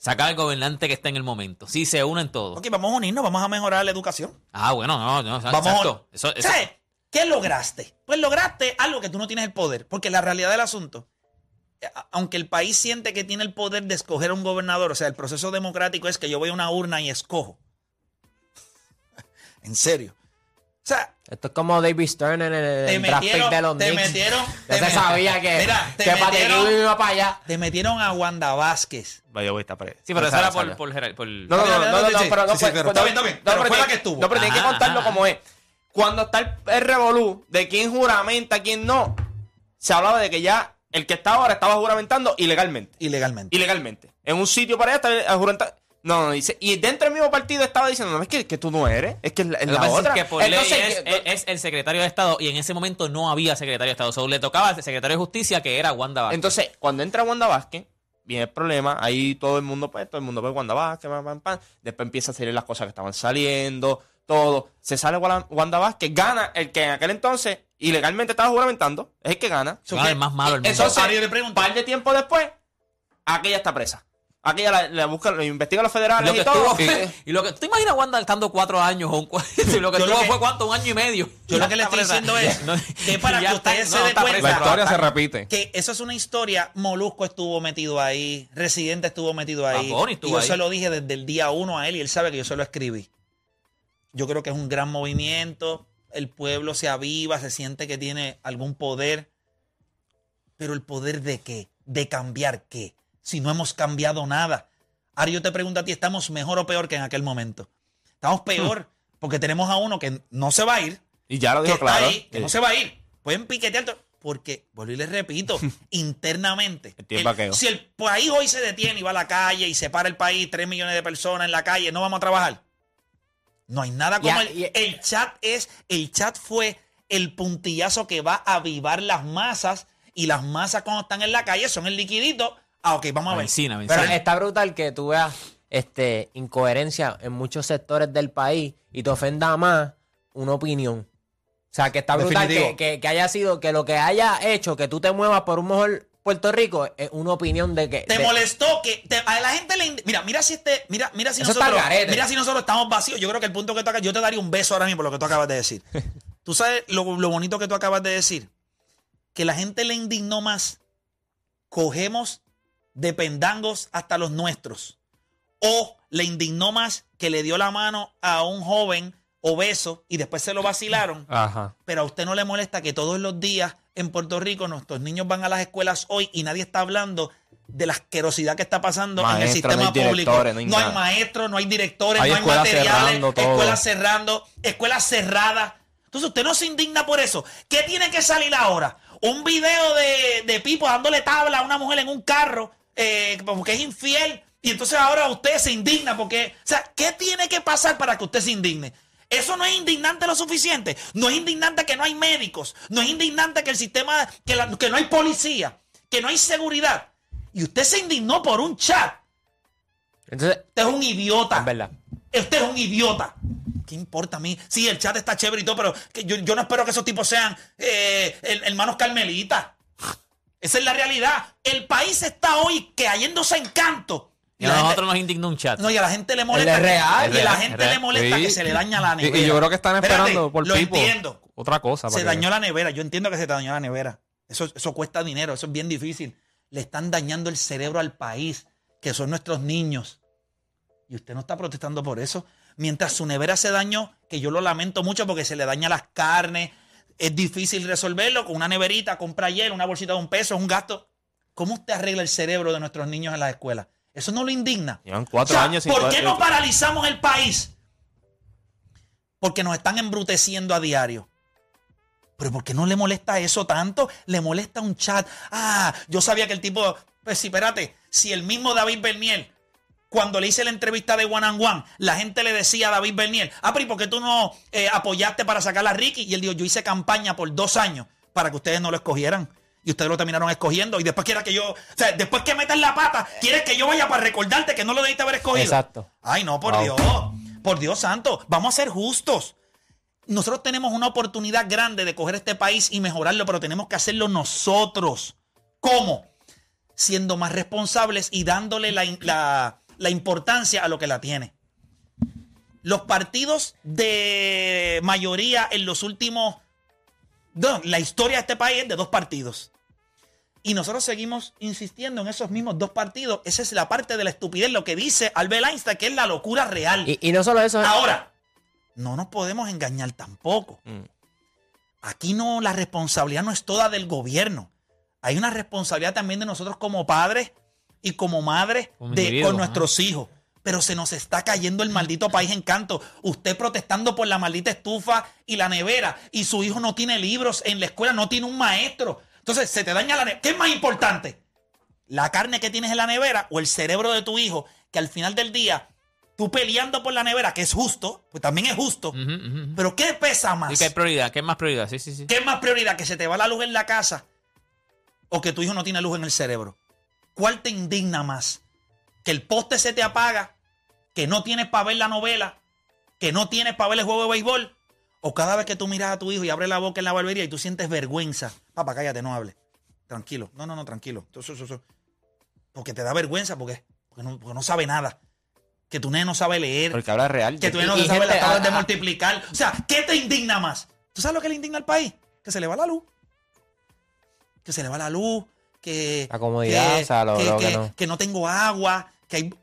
sacar al gobernante que está en el momento. Si se unen todos. Ok, vamos a unirnos, vamos a mejorar la educación. Ah, bueno, no, no, Vamos exacto. a... Eso, eso- ¿Sabes? ¿Qué lograste? Pues lograste algo que tú no tienes el poder, porque la realidad del asunto, a- aunque el país siente que tiene el poder de escoger a un gobernador, o sea, el proceso democrático es que yo voy a una urna y escojo. en serio. O sea, Esto es como David Stern en el, te metieron, de los te Knicks. metieron, Ya te se sabía que, Mira, te que metieron- iba para allá. te metieron a Wanda Vázquez. Vaya, voy a Sí, pero eso sale, era por, por, por- No, no, no, no, no, no, pero no fue- está bien, está bien, pero fue la que estuvo. No, pero tienes que contarlo como es. Cuando está el, el revolú de quién juramenta, quién no, se hablaba de que ya el que está ahora estaba juramentando ilegalmente. Ilegalmente. Ilegalmente. En un sitio para allá está juramentando. No, no, dice. Y dentro del mismo partido estaba diciendo, no, es que, que tú no eres, es que es la, es otra. es que por Entonces, ley es, que- es- es el secretario de Estado y en ese momento no había secretario de Estado. Solo le tocaba al secretario de Justicia que era Wanda Vázquez. Entonces, cuando entra Wanda Vázquez, viene el problema, ahí todo el mundo, pues, todo el mundo ve Wanda Vázquez, pam, pam, pam. después empieza a salir las cosas que estaban saliendo, todo. Se sale Wanda Vázquez, gana el que en aquel entonces ilegalmente estaba juramentando, es el que gana. Ah, que- el más malo mundo. Entonces, un par de tiempo después, aquella está presa. Aquella la, la busca, la investiga los federales lo que y todo. fue- y lo que ¿tú te imaginas a Wanda estando cuatro años o un y lo que Yo lo estuvo que- fue cuánto un año y medio Yo lo que le Ya estoy diciendo es No, que para ya que está- ustedes no, se den está cuenta. La historia se repite. que eso es una historia. Molusco estuvo metido ahí, Residente estuvo metido ahí. Bunny y yo ahí. se lo dije desde el día uno a él y él sabe que yo se lo escribí. Yo creo que es un gran movimiento. El pueblo se aviva, se siente que tiene algún poder. Pero el poder de qué? De cambiar qué? Si no hemos cambiado nada. Ahora yo te pregunto a ti, ¿estamos mejor o peor que en aquel momento? Estamos peor porque tenemos a uno que no se va a ir, Y ya lo que dijo está claro. ahí, que no se va a ir. Pueden piquetear todo. Porque, vuelvo y les repito, internamente. El vaqueo. si el país hoy se detiene y va a la calle y se para el país, 3 millones de personas en la calle, no vamos a trabajar. No hay nada como el, el chat es, el chat fue el puntillazo que va a avivar las masas y las masas cuando están en la calle son el liquidito. Ah, ok, vamos a ver. Benzina, Pero está brutal que tú veas este, incoherencia en muchos sectores del país y te ofenda más una opinión. O sea, que está brutal que, que- que haya sido, que lo que haya hecho que tú te muevas por un mejor Puerto Rico es una opinión de que... Te de- molestó que te- a la gente le mira mira si este mira mira si nosotros mira si nosotros estamos vacíos. Yo creo que el punto que tú acabas yo te daría un beso ahora mismo por lo que tú acabas de decir. Tú sabes lo, lo bonito que tú acabas de decir que la gente le indignó más cogemos de pendangos hasta los nuestros o le indignó más que le dio la mano a un joven obeso y después se lo vacilaron Ajá. pero a usted no le molesta que todos los días en Puerto Rico nuestros niños van a las escuelas hoy y nadie está hablando de la asquerosidad que está pasando en el sistema no público. no hay no hay nada. maestros, no hay directores, Hay no hay materiales, cerrando escuelas cerrando, escuelas cerradas. Entonces usted no se indigna por eso. ¿Qué tiene que salir ahora? Un video de, de Pipo dándole tabla a una mujer en un carro eh, porque es infiel y entonces ahora usted se indigna porque... O sea, ¿qué tiene que pasar para que usted se indigne? Eso no es indignante lo suficiente. No es indignante que no hay médicos. No es indignante que el sistema, que, la- que no hay policía, que no hay seguridad. Y usted se indignó por un chat. Entonces, Usted es un idiota. es verdad. Usted es un idiota. ¿Qué importa a mí? Sí, el chat está chévere y todo, pero que yo, yo no espero que esos tipos sean eh, her- hermanos carmelitas. Esa es la realidad. El país está hoy cayéndose en canto. Y a gente- nosotros nos indigna un chat. no, y a la gente le molesta. es real, que- y a la gente le molesta Sí. que se le daña la nevera. Y, yo creo que están Espérate, esperando por lo entiendo. otra cosa. Se dañó la nevera. Yo entiendo que se te dañó la nevera. Eso, eso cuesta dinero. Eso es bien difícil. Le están dañando el cerebro al país, que son nuestros niños. Y usted no está protestando por eso. Mientras su nevera se dañó, que yo lo lamento mucho porque se le daña las carnes. Es difícil resolverlo con una neverita, compra hielo, una bolsita de un peso, es un gasto. ¿Cómo usted arregla el cerebro de nuestros niños en las escuelas? Eso no lo indigna. Llevan cuatro O sea, años sin ¿Por qué no paralizamos el país? Porque nos están embruteciendo a diario. Pero ¿por qué no le molesta eso tanto? Le molesta un chat. Ah, yo sabía que el tipo. Pues sí, espérate. Si el mismo David Bernier, cuando le hice la entrevista de One and One, la gente le decía a David Bernier, ah, pero ¿y por qué tú no eh, apoyaste para sacar a Ricky? Y él dijo, yo hice campaña por dos años para que ustedes no lo escogieran. Y ustedes lo terminaron escogiendo. Y después quiera que yo. O sea, después que metas la pata, quieres que yo vaya para recordarte que no lo debiste haber escogido. Exacto. Ay, no, por Wow. Dios. Por Dios santo. Vamos a ser justos. Nosotros tenemos una oportunidad grande de coger este país y mejorarlo, pero tenemos que hacerlo nosotros. ¿Cómo? Siendo más responsables y dándole la, la- la importancia a lo que la tiene. Los partidos de mayoría en los últimos... no, la historia de este país es de dos partidos. Y nosotros seguimos insistiendo en esos mismos dos partidos. Esa es la parte de la estupidez, lo que dice Albert Einstein, que es la locura real. Y, y no solo eso, Ahora, no nos podemos engañar tampoco. Mm. Aquí no, la responsabilidad no es toda del gobierno. Hay una responsabilidad también de nosotros como padres y como madres Como de, con nuestros hijos. Pero se nos está cayendo el maldito país en canto. Usted protestando por la maldita estufa y la nevera. Y su hijo no tiene libros en la escuela, no tiene un maestro. Entonces se te daña la nevera. ¿Qué es más importante? La carne que tienes en la nevera o el cerebro de tu hijo, que al final del día, tú peleando por la nevera, que es justo, pues también es justo. Pero ¿qué pesa más? ¿Y qué prioridad? ¿Qué es más prioridad? Sí, sí, sí. ¿Qué es más prioridad? ¿Que se te va la luz en la casa o que tu hijo no tiene luz en el cerebro? ¿Cuál te indigna más? ¿Que el poste se te apaga? ¿Que no tienes para ver la novela? ¿Que no tienes para ver el juego de béisbol? ¿O cada vez que tú miras a tu hijo y abres la boca en la barbería y tú sientes vergüenza? Papá, cállate, no hable. Tranquilo. No, no, no, tranquilo. Porque te da vergüenza porque, porque, no, porque no sabe nada. Que tu nene no sabe leer. Porque habla real. Que tú no Y- y sabes gente, las tablas de a- a- multiplicar. O sea, ¿qué te indigna más? ¿Tú sabes lo que le indigna al país? Que se le va la luz. Que se le va la luz. Que. La comodidad, o sea, lo- lo que no. que no tengo agua. Que hay,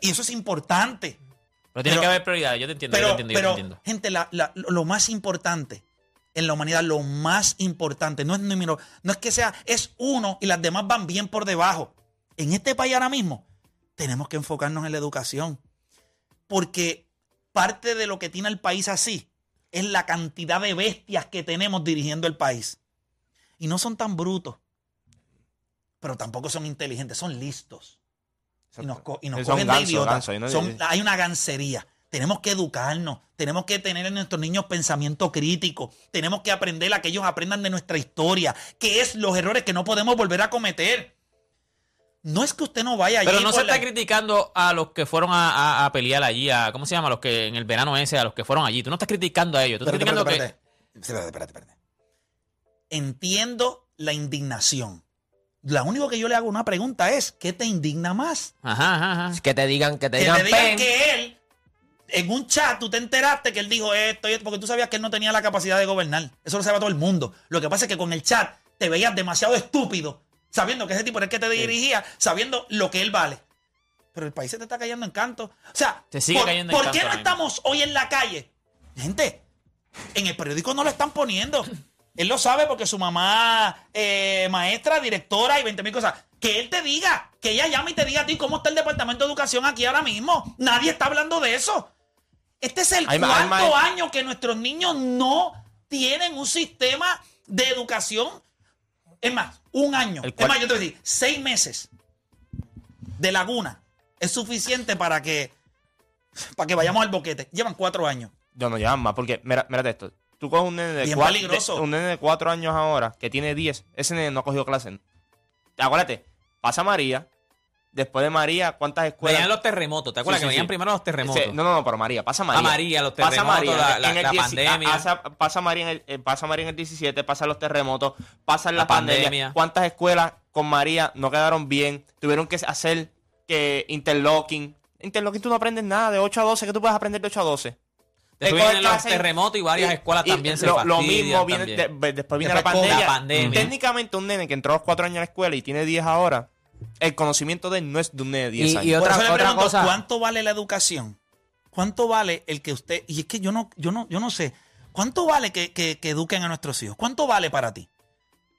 y eso es importante. Pero tiene Pero- que haber prioridad. Yo te entiendo, yo Pero, te entiendo, yo te entiendo. gente, la- la- lo más importante en la humanidad, lo más importante, no es número, no es que sea, es uno y las demás van bien por debajo. En este país ahora mismo tenemos que enfocarnos en la educación. Porque parte de lo que tiene el país así es la cantidad de bestias que tenemos dirigiendo el país. Y no son tan brutos, pero tampoco son inteligentes, son listos. Y nos, co- y nos Son cogen de gansos, idiotas. gansos, Son- hay una gancería. Tenemos que educarnos, tenemos que tener en nuestros niños pensamiento crítico, tenemos que aprender a que ellos aprendan de nuestra historia, qué es los errores que no podemos volver a cometer. No es que usted no vaya allí Pero no se la- está criticando a los que fueron a, a- a pelear allí, a, ¿cómo se llama? A los que en el verano ese, a los que fueron allí. Tú no estás criticando a ellos. Tú estás Espérate, criticando espérate, que... espérate. Espérate, espérate, espérate. Entiendo la indignación. La único que yo le hago una pregunta es, ¿qué te indigna más? Ajá, ajá, ajá. que te digan, que te Que digan, te digan que él, en un chat, tú te enteraste que él dijo esto y esto, porque tú sabías que él no tenía la capacidad de gobernar. Eso lo sabe todo el mundo. Lo que pasa es que con el chat te veías demasiado estúpido, sabiendo que ese tipo era el que te dirigía, sabiendo lo que él vale. Pero el país se te está cayendo en canto. O sea, Se sigue ¿por, cayendo en ¿por canto qué no estamos hoy en la calle? Gente, en el periódico no lo están poniendo. Él lo sabe porque su mamá, eh, maestra, directora y 20 mil cosas. Que él te diga, que ella llame y te diga a ti cómo está el Departamento de Educación aquí ahora mismo. Nadie está hablando de eso. Este es el cuarto año que nuestros niños no tienen un sistema de educación. Es más, un año. Es más, yo te voy a decir, seis meses de laguna es suficiente para que, para que vayamos al boquete. Llevan cuatro años. No, no llevan más, porque mira, mírate esto. Tú coges un nene de, cuatro, de- un nene de cuatro años ahora que tiene 10. Ese nene no ha cogido clase. Acuérdate, pasa María. Después de María, ¿cuántas escuelas? Venían los terremotos. ¿Te acuerdas Sí, que venían sí. primero los terremotos? No, no, no, pero María, pasa María. María, los Pasa terremotos, la- la- en el la 10 pandemia. a- asa- pasa, María en el, eh, pasa María en el 17, pasan los terremotos, pasan la, La pandemia. pandemia. ¿Cuántas escuelas con María no quedaron bien? Tuvieron que hacer que interlocking. Interlocking tú no aprendes nada de 8 a 12. ¿Qué tú puedes aprender de 8 a 12? Después coges vienen los terremotos y varias escuelas también se lo, lo mismo viene también. de- después viene Después la pandemia. la pandemia. Técnicamente un nene que entró a los 4 años a la escuela y tiene 10 ahora, el conocimiento de él no es de un nene de 10 Y- años. y Por otra- eso le otra pregunto, cosa- ¿cuánto vale la educación? ¿Cuánto vale el que usted, y es que yo no, yo no, yo no sé, ¿cuánto vale que, que- que eduquen a nuestros hijos? ¿Cuánto vale para ti?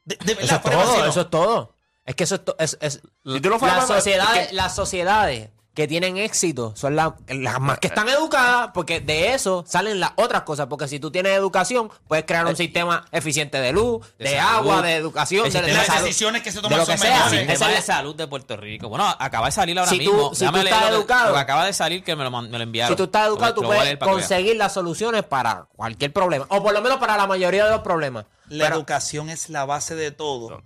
De, de verdad, Eso es todo, eso es todo. Es que eso es, es, es- las, sociedades, es que- las sociedades que tienen éxito son las, las más que están educadas, porque de eso salen las otras cosas. Porque si tú tienes educación, puedes crear un sistema eficiente de luz, de, De salud. agua, de educación, El de, de Las de salud. decisiones que se de toman lo son que sea, sí. Esa es de la- salud de Puerto Rico. Bueno, acaba de salir ahora Si tú- mismo. si Déjame tú estás lo que- educado- Lo que acaba de salir que me lo, me lo enviaron. Si tú estás educado, tú puedes conseguir las soluciones para cualquier problema. O por lo menos para la mayoría de los problemas. La Pero- educación es la base de todo.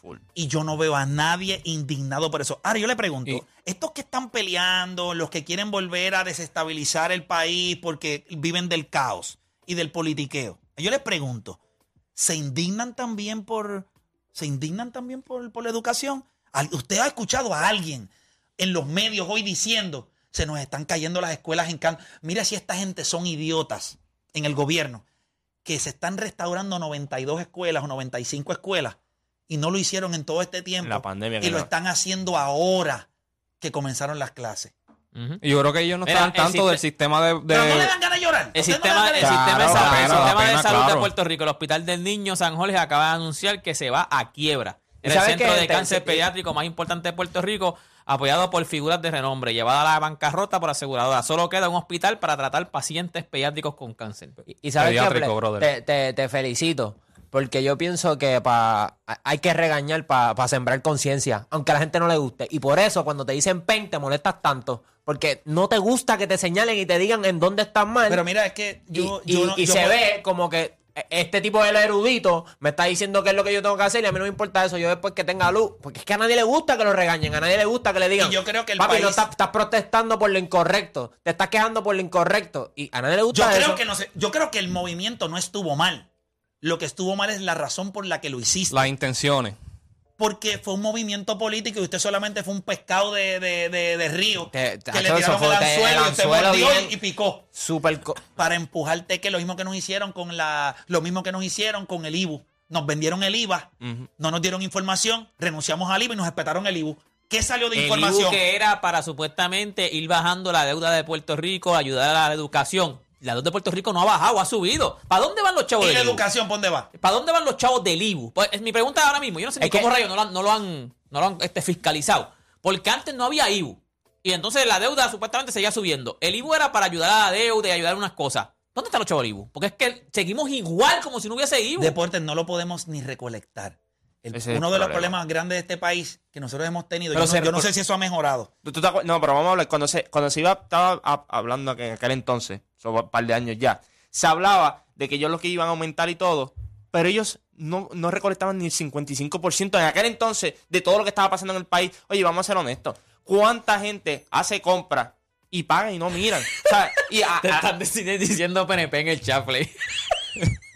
Full. Y yo no veo a nadie indignado por eso. Ahora yo le pregunto, Y- estos que están peleando, los que quieren volver a desestabilizar el país porque viven del caos y del politiqueo, yo les pregunto, ¿se indignan también por, se indignan también por, por la educación? ¿Usted ha escuchado a alguien en los medios hoy diciendo, se nos están cayendo las escuelas en canto? Mira si esta gente son idiotas en el gobierno, que se están restaurando 92 escuelas o 95 escuelas y no lo hicieron en todo este tiempo. La pandemia y lo están haciendo ahora que comenzaron las clases. Y yo creo que ellos no Mira, el tanto del sistema de... de- Pero no le dan ganas de llorar. El ¿Ustedes no sistema, el de- sistema salud, el pena, sistema de. Puerto Rico, el Hospital del Niño San Jorge acaba de anunciar que se va a quiebra. ¿Y Era el centro de Te- cáncer te- pediátrico más importante de Puerto Rico, apoyado por figuras de renombre, llevada a la bancarrota por aseguradoras. Solo queda un hospital para tratar pacientes pediátricos con cáncer. Y, y sabes qué, Pediátrico, Ple? brother. te, te- te felicito. Porque yo pienso que pa, hay que regañar para sembrar conciencia, aunque a la gente no le guste. Y por eso, cuando te dicen pen, te molestas tanto. Porque no te gusta que te señalen y te digan en dónde estás mal. Pero mira, es que y yo. y- yo no- y yo se puedo- ve como que este tipo es el erudito, me está diciendo qué es lo que yo tengo que hacer y a mí no me importa eso. Yo después que tenga luz. Porque es que a nadie le gusta que lo regañen, a nadie le gusta que le digan. Y yo creo que el Papi, no estás protestando por lo incorrecto, te estás quejando por lo incorrecto. Y a nadie le gusta Yo eso. creo que no sé, yo creo que el movimiento no estuvo mal. Lo que estuvo mal es la razón por la que lo hiciste. las intenciones. Porque fue un movimiento político y usted solamente fue un pescado de, de, de, de río Te- que tacho, le tiraron el anzuelo el y usted anzuelo mordió bien- y, y picó. Súper. co- Para empujarte que lo mismo que nos hicieron con la, lo mismo que nos hicieron con el IBU. Nos vendieron el IVA, no nos dieron información, renunciamos al IVA y nos respetaron el IBU. ¿Qué salió de El información? IBU que era para supuestamente ir bajando la deuda de Puerto Rico, ayudar a la educación. La deuda de Puerto Rico no ha bajado, ha subido. ¿Para dónde van los chavos ¿Y del la IBU? educación por dónde va? ¿Para dónde van los chavos del IBU? Pues, es mi pregunta ahora mismo. Yo no sé ni Es que- cómo rayos no lo han, no lo han, no lo han, este, fiscalizado. Porque antes no había IBU. Y entonces la deuda supuestamente seguía subiendo. El IBU era para ayudar a la deuda y ayudar a unas cosas. ¿Dónde están los chavos del IBU? Porque es que seguimos igual como si no hubiese IBU. Deportes no lo podemos ni recolectar. El- uno de los problema. problemas grandes de este país que nosotros hemos tenido, Pero yo, no, yo sé si eso ha mejorado. ¿Tú- tú te acuer- no, pero vamos a hablar. Cuando se, cuando se iba, estaba a- hablando que en aquel entonces, sobre un par de años ya, se hablaba de que ellos lo que iban a aumentar y todo, pero ellos no, no recolectaban ni el 55% en aquel entonces de todo lo que estaba pasando en el país. Oye, vamos a ser honestos. ¿Cuánta gente hace compras y paga y no miran? O sea, y a- Te están dic- diciendo PNP en el chat.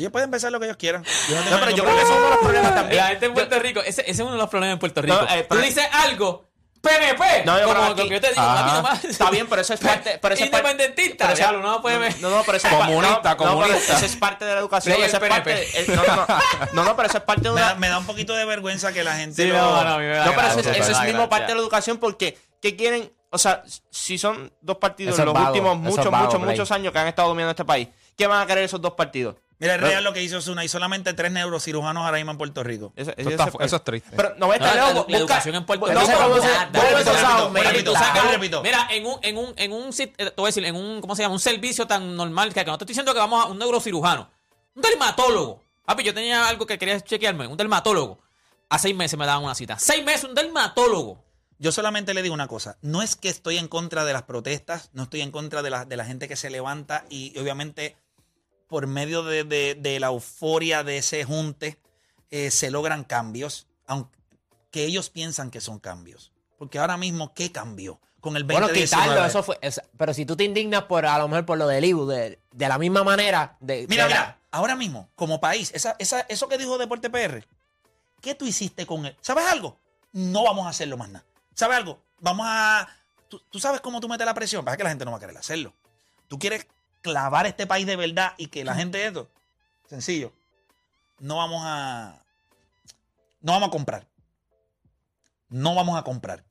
Ellos pueden pensar lo que ellos quieran. Yo no No, pero yo creo que ese es uno de los problemas también. La gente en Puerto Rico, ese, ese es uno de los problemas en Puerto Rico. No, eh, Tú dices algo, PNP. No, yo como aquí- que yo te digo, Ajá. aquí nomás. Está bien, pero eso es parte. Pero eso parte- Independentista. pero eso- no puede ver. No, no, pero eso es Comunista, no, no, pero comunista. eso es parte de la educación. Eso es parte PNP. eh, no, no, no, no, no, pero eso es parte de Me da, una. me da un poquito de vergüenza que la gente Sí, lo- no, no, me da No, pero eso, me eso es mismo parte de la educación porque ¿qué quieren? O sea, si son dos partidos Eso en los vago, últimos eso muchos, vago, muchos, muchos años que han estado dominando este país, ¿qué van a querer esos dos partidos? Mira, es real lo que hizo Zuna. Hay solamente tres neurocirujanos ahora mismo en Puerto Rico. Eso, Eso, está- eso es triste. Pero no voy a No, estar la, educación en Puerto no Rico. repito. Mira, en un, en un, en un, eh, te voy a decir, en un, ¿cómo se llama? Un servicio tan normal que, que no te estoy diciendo que vamos a un neurocirujano. Un dermatólogo. Papi, yo tenía algo que quería chequearme. Un dermatólogo. A seis meses me daban una cita. Seis meses, un dermatólogo. Yo solamente le digo una cosa. No es que estoy en contra de las protestas, no estoy en contra de la, de la gente que se levanta y obviamente por medio de, de- de la euforia de ese junte eh, se logran cambios, aunque ellos piensan que son cambios. Porque ahora mismo, ¿qué cambió? Con el 2019. Bueno, quitarlo, eso fue. pero si tú te indignas por a lo mejor por lo del IBU, de, de la misma manera. De, Mira, la- mira, ahora mismo, como país, esa, esa- eso que dijo Deporte PR, ¿qué tú hiciste con él? ¿Sabes algo? No vamos a hacerlo más nada. ¿Sabes algo? Vamos a... ¿Tú, tú sabes cómo tú metes la presión? Pasa que la gente no va a querer hacerlo. Tú quieres clavar este país de verdad y que la gente esto... Sencillo. No vamos a... No vamos a comprar. No vamos a comprar.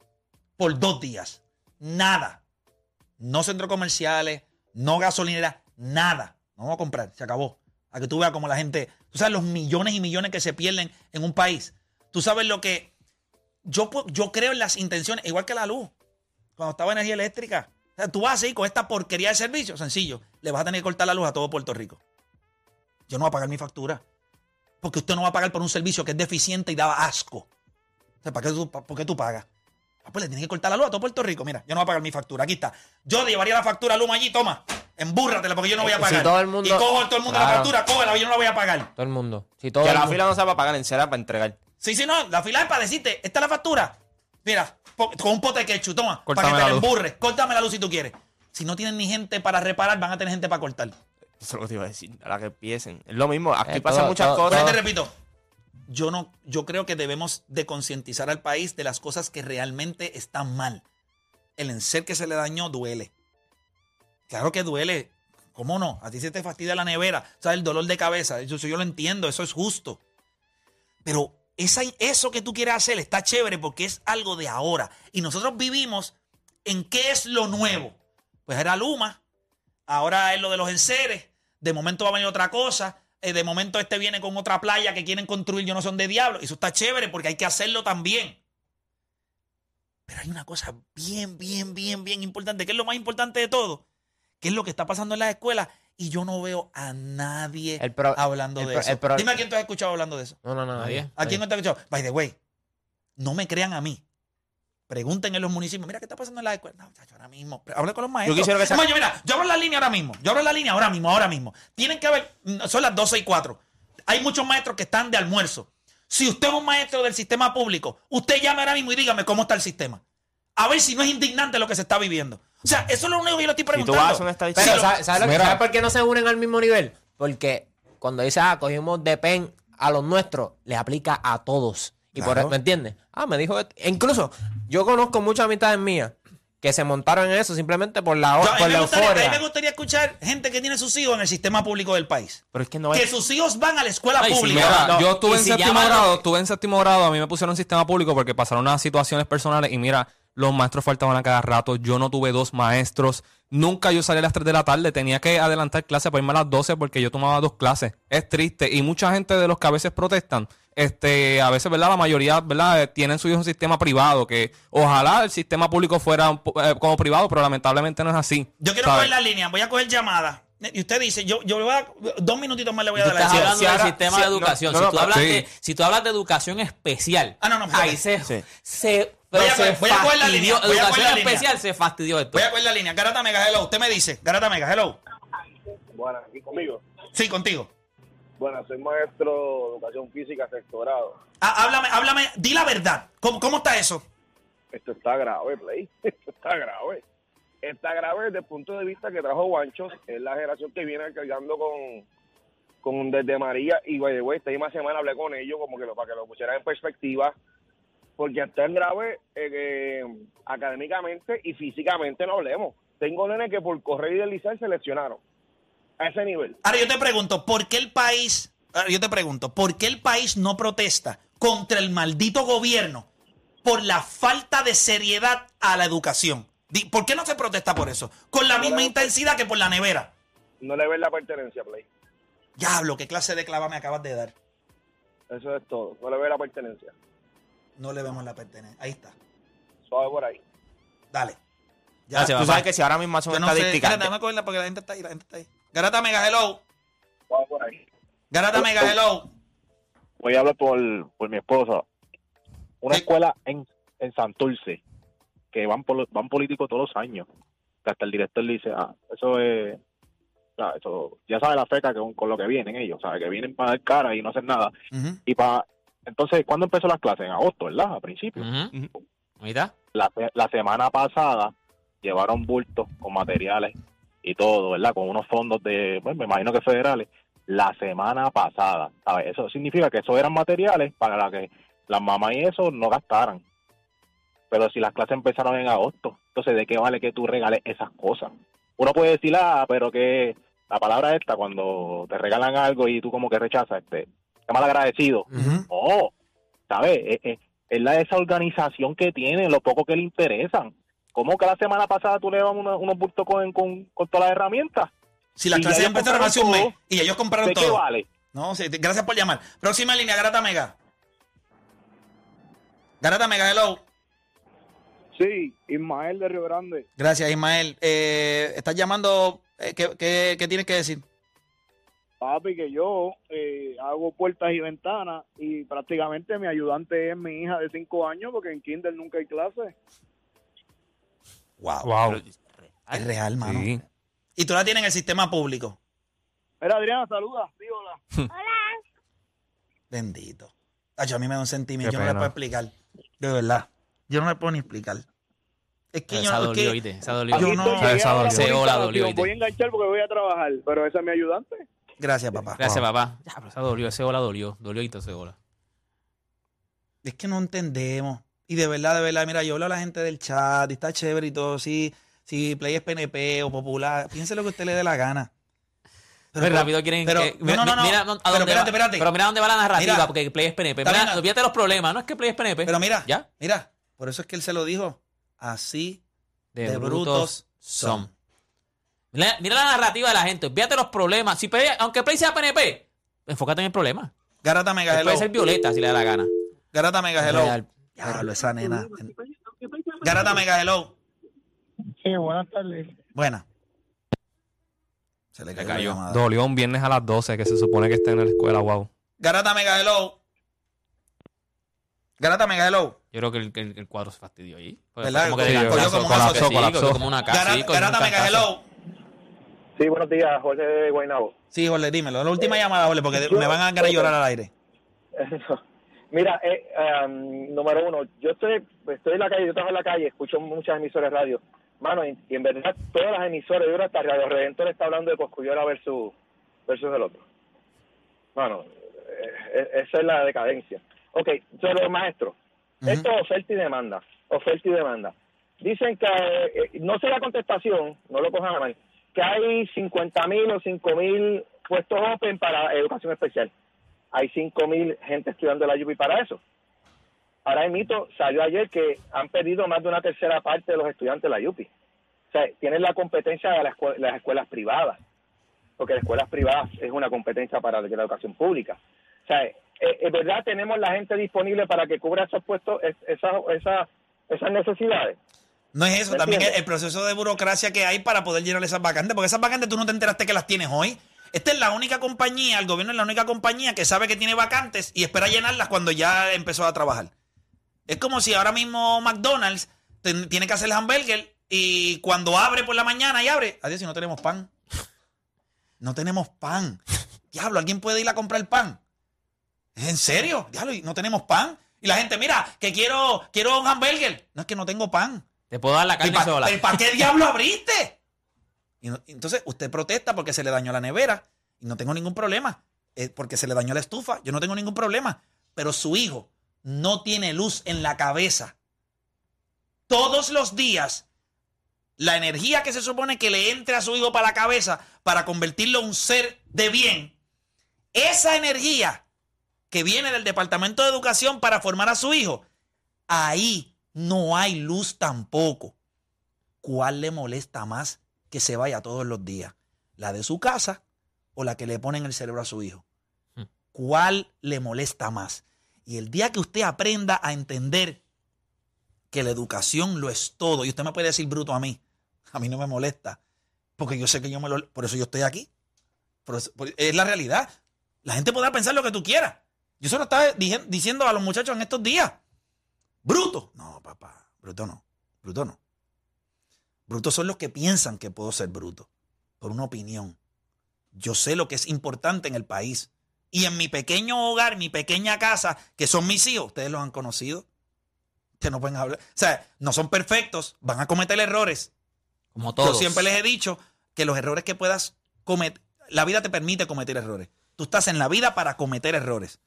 Por dos días. Nada. No centros comerciales, no gasolinera, nada. No vamos a comprar, se acabó. A que tú veas como la gente, tú sabes los millones y millones que se pierden en un país. Tú sabes lo que yo, yo creo en las intenciones, igual que la luz. Cuando estaba energía eléctrica. O sea, tú vas así con esta porquería de servicio, sencillo. Le vas a tener que cortar la luz a todo Puerto Rico. Yo no voy a pagar mi factura. Porque usted no va a pagar por un servicio que es deficiente y daba asco. O sea, ¿para qué tú, pa- ¿Por qué tú pagas? Ah, pues le tienes que cortar la luz a todo Puerto Rico. Mira, yo no voy a pagar mi factura. Aquí está. Yo le llevaría la factura a Luma allí, toma. Embúrratela porque yo no voy a Si pagar. todo el mundo- y cojo todo el mundo la factura, cógela, yo no la voy a pagar. Todo el mundo. Si todo Que el la mundo- fila no se va a pagar en cera para entregar. Sí, sí, no. La fila es para decirte, esta es la factura. Mira, con un pote de ketchup, toma. Córtame para que te la luz. emburres. Córtame la luz si tú quieres. Si no tienen ni gente para reparar, van a tener gente para cortar. Eso es lo que te iba a decir. A la que empiecen. Es lo mismo. Aquí Eh, pasan todo- muchas todo- Pero cosas. te repito, yo no, yo creo que debemos de concientizar al país de las cosas que realmente están mal. El enser que se le dañó duele. Claro que duele. ¿Cómo no? A ti se te fastidia la nevera. ¿Sabes? El dolor de cabeza. Eso, eso yo lo entiendo. Eso es justo. Pero esa, eso que tú quieres hacer está chévere porque es algo de ahora. Y nosotros vivimos en qué es lo nuevo. Pues era Luma, ahora es lo de los enseres, de momento va a venir otra cosa, eh, de momento este viene con otra playa que quieren construir, yo no son de diablo. Eso está chévere porque hay que hacerlo también. Pero hay una cosa bien, bien, bien, bien importante, que es lo más importante de todo, que es lo que está pasando en las escuelas. Y yo no veo a nadie El pro- hablando el de pro- eso. el pro- Dime a quién tú has escuchado hablando de eso. No, no, no. Nadie. ¿A quién no te has escuchado? By the way, no me crean a mí. Pregunten en los municipios, mira qué está pasando en las escuelas. No, muchacho, ahora mismo. Habla con los maestros. quisiera que Es sa- más, yo, mira, yo abro la línea ahora mismo. Yo abro la línea ahora mismo, ahora mismo. Tienen que haber, mm, son las 12 y 4. Hay muchos maestros que están de almuerzo. Si usted es un maestro del sistema público, usted llame ahora mismo y dígame cómo está el sistema. A ver si no es indignante lo que se está viviendo. O sea, eso es lo único que yo le estoy Si tú preguntando. vas a una estadística. Pero, ¿sabes, sabes lo que- Mira. ¿sabes por qué no se unen al mismo nivel? Porque cuando dice, ah, cogimos de pen a los nuestros, le aplica a todos. Y por Claro. ¿me entiendes? Ah, me dijo esto. E Incluso, yo conozco muchas amistades mías que se montaron en eso simplemente por la, Yo- a, mí por me la gustaría, a mí me gustaría escuchar gente que tiene sus hijos en el sistema público del país. Pero es que no Que es. sus hijos van a la escuela Ay, pública. mira, Mira, No, yo estuve en si séptimo grado, estuve en séptimo grado, a mí me pusieron sistema público porque pasaron unas situaciones personales y mira, los maestros faltaban a cada rato, yo no tuve dos maestros, nunca yo salía a las 3 de la tarde, tenía que adelantar clases para irme a las 12 porque yo tomaba dos clases. Es triste y mucha gente de los que a veces protestan, este, a veces, ¿verdad? La mayoría, ¿verdad? Tienen su hijo en un sistema privado, que ojalá el sistema público fuera eh, como privado, pero lamentablemente no es así. Yo quiero ¿sabes? coger la línea, voy a coger llamadas. Y usted dice, yo, yo le voy a, dos minutitos más le voy a dar la hablando si del ahora- sistema si- de educación. no, si, no, tú hablas sí. de, si tú hablas de educación especial, Ah, no, no, ahí fíjate. se, Sí. se, Voy a se voy a coger la línea, voy a coger Educación la línea. especial se fastidió esto. Voy a coger la línea. Garata Mega, hello. Usted me dice, Garata Mega, hello. Bueno, aquí conmigo. Sí, contigo. Bueno, soy maestro de educación física sexto grado. Ah, háblame, háblame, di la verdad. ¿Cómo, cómo está eso? Esto está grave, Play. Esto está grave. Está grave desde el punto de vista que trajo Guanchos. Es la generación que viene cargando con, con desde María. Y, way, esta misma semana hablé con ellos como que lo, para que lo pusieran en perspectiva. Porque está en grave eh, eh, académicamente y físicamente no hablemos. Tengo nenes que por correr y deslizar se lesionaron. A ese nivel. Ahora yo te pregunto, ¿por qué el país, ahora yo te pregunto, ¿por qué el país no protesta contra el maldito gobierno por la falta de seriedad a la educación? ¿Por qué no se protesta por eso? Con la misma intensidad que por la nevera. No le ven la pertenencia, Play. Diablo, qué clase de clava me acabas de dar. Eso es todo. No le ve la pertenencia. No le vemos la pertenencia. Ahí está. Suave por ahí. Dale. Ya, Gracias, Tú papá. sabes que si ahora mismo yo una no sé. estadística. Espérate, déjame cogerla porque la gente está ahí, la gente está ahí. Garata Mega, hello. Suave por ahí. Garata Mega, hello. voy a hablar por, por mi esposa. Una Sí. escuela en, en Santurce, que van polo- van políticos todos los años. Que hasta el director le dice, ah, eso es, eso, ya sabe la feca que, con lo que vienen ellos, sabe que vienen para dar cara y no hacer nada. Ujú. Y para, entonces, ¿cuándo empezó las clases? En agosto, ¿verdad? A principio. Está. La, la semana pasada llevaron bultos con materiales y todo, ¿verdad? Con unos fondos de, bueno, me imagino que federales. La semana pasada, ¿sabes? Eso significa que esos eran materiales para que las mamás y eso no gastaran. Pero si las clases empezaron en agosto, entonces ¿de qué vale que tú regales esas cosas? Uno puede decir, ah, pero que la palabra esta, cuando te regalan algo y tú como que rechazas, este, es mal agradecido. No, ¿sabes? Es, es- es la desorganización que tienen, lo poco que le interesan. ¿Cómo que la semana pasada tú le dabas unos, unos bultos con, con, con todas las herramientas? Si las Y clases empezaron hace un mes y ellos compraron ¿De qué todo. vale? No, sí, gracias por llamar. Próxima línea, Garata Mega. Garata Mega, hello. Sí, Ismael de Río Grande. Gracias, Ismael. Eh, ¿Estás llamando? eh, ¿qué, qué, qué tienes que decir? Papi, que yo eh, hago puertas y ventanas y prácticamente mi ayudante es mi hija de 5 años porque en Kinder nunca hay clase. Wow. Wow. Es real, mano. Sí. Y tú la tienes en el sistema público. Mira, Adriana, saluda. Sí, hola. Bendito. Tacho, a mí me da un sentimiento. Qué Yo no le puedo explicar. De verdad. Yo no me puedo ni explicar. Es que yo Esa no. es dolió, que-. Esa dolió. Yo no- Esa dolió. Voy a enganchar porque voy a trabajar, pero ese es mi ayudante. Gracias, papá. Gracias, papá. Ya, pero esa dolió. Ese hola dolió. Dolió y todo ese hola. Es que no entendemos. Y de verdad, de verdad, mira, yo hablo a la gente del chat y está chévere y todo. Si, si Play es PNP o popular, piense lo que usted le dé la gana. Pero, Pero rápido quieren pero- que- no, no, no, no. mira dónde Pero va- espérate, espérate. Pero mira dónde va la narrativa, Mira. porque Play es PNP. Mira, bien. olvídate los problemas, no es que Play es PNP. Pero mira, ¿Ya? mira, por eso es que él se lo dijo. Así De, de brutos brutos son. son. Mira, mira la narrativa de la gente, olvídate los problemas. Si Play- aunque Play sea PNP, enfócate en el problema. Garata Mega Hello. puede ser violeta si le da la gana. Garata Mega Hello. Diablo, esa nena. Garata Mega Hello. Sí, buenas tardes. Buena. Se le cayó. cayó. la. Dolió un viernes a las 12, que se supone que está en la escuela, wow. Garata Mega Hello. Garata Mega Hello. Yo creo que el, cuadro se fastidió ahí. ¿Verdad? como que colapsó, colapsó. como una casa. Garata un Mega. Hello. Sí, buenos días, Jorge de Guaynabo. Sí, Jorge, dímelo. La última llamada, Jorge, porque me van a ganar llorar al aire. Mira, eh, um, número uno, yo estoy, estoy en la calle, yo trabajo en la calle, escucho muchas emisoras de radio. Mano, y, y en verdad todas las emisoras, yo creo hasta Radio Redentor está hablando de Coscuyola versus, versus el otro. Mano, eh, eh, esa es la decadencia. Ok, sobre los maestros. Ujú. Esto es oferta y demanda, oferta y demanda. Dicen que, eh, no sé la contestación, no lo cojan a mal, que hay 50 mil o 5 mil puestos open para educación especial. Hay 5 mil gente estudiando la UPI para eso. Ahora el mito salió ayer que han perdido más de una tercera parte de los estudiantes de la UPI. O sea, tienen la competencia de las, escue- las escuelas privadas, porque las escuelas privadas es una competencia para la educación pública. O sea, eh, es verdad tenemos la gente disponible para que cubra esos puestos, es- esas, esas, esas necesidades. No es eso, ¿Me también el, proceso de burocracia que hay para poder llenar esas vacantes, porque esas vacantes tú no te enteraste que las tienes hoy. Esta es la única compañía, el gobierno es la única compañía que sabe que tiene vacantes y espera llenarlas cuando ya empezó a trabajar. Es como si ahora mismo McDonald's ten- tiene que hacer el hamburger y cuando abre por la mañana y abre, adiós, si no tenemos pan. No tenemos pan. Diablo, ¿alguien puede ir a comprar pan? ¿Es en serio? Diablo, ¿y no tenemos pan? Y la gente, mira, que quiero, quiero un hamburger. No es que no tengo pan. Te puedo dar la ¿Pero carne sola. para qué diablo abriste? Y no- entonces usted protesta porque se le dañó la nevera y no tengo ningún problema. Eh, porque se le dañó la estufa, yo no tengo ningún problema. Pero su hijo no tiene luz en la cabeza. Todos los días, la energía que se supone que le entre a su hijo para la cabeza para convertirlo en un ser de bien, esa energía que viene del Departamento de Educación para formar a su hijo, ahí no hay luz tampoco. ¿Cuál le molesta más que se vaya todos los días? ¿La de su casa o la que le pone en el cerebro a su hijo? Hmm. ¿Cuál le molesta más? Y el día que usted aprenda a entender que la educación lo es todo, y usted me puede decir bruto a mí, a mí no me molesta, porque yo sé que yo me lo... Por eso yo estoy aquí. Por eso- por- es la realidad. La gente podrá pensar lo que tú quieras. Yo solo estaba diciendo a los muchachos en estos días, bruto. No, papá, bruto no, bruto no. Brutos son los que piensan que puedo ser bruto, por una opinión. Yo sé lo que es importante en el país. Y en mi pequeño hogar, mi pequeña casa, que son mis hijos, ustedes los han conocido. Ustedes no pueden hablar. O sea, no son perfectos, van a cometer errores. Como todos. Yo siempre les he dicho que los errores que puedas cometer, la vida te permite cometer errores. Tú estás en la vida para cometer errores.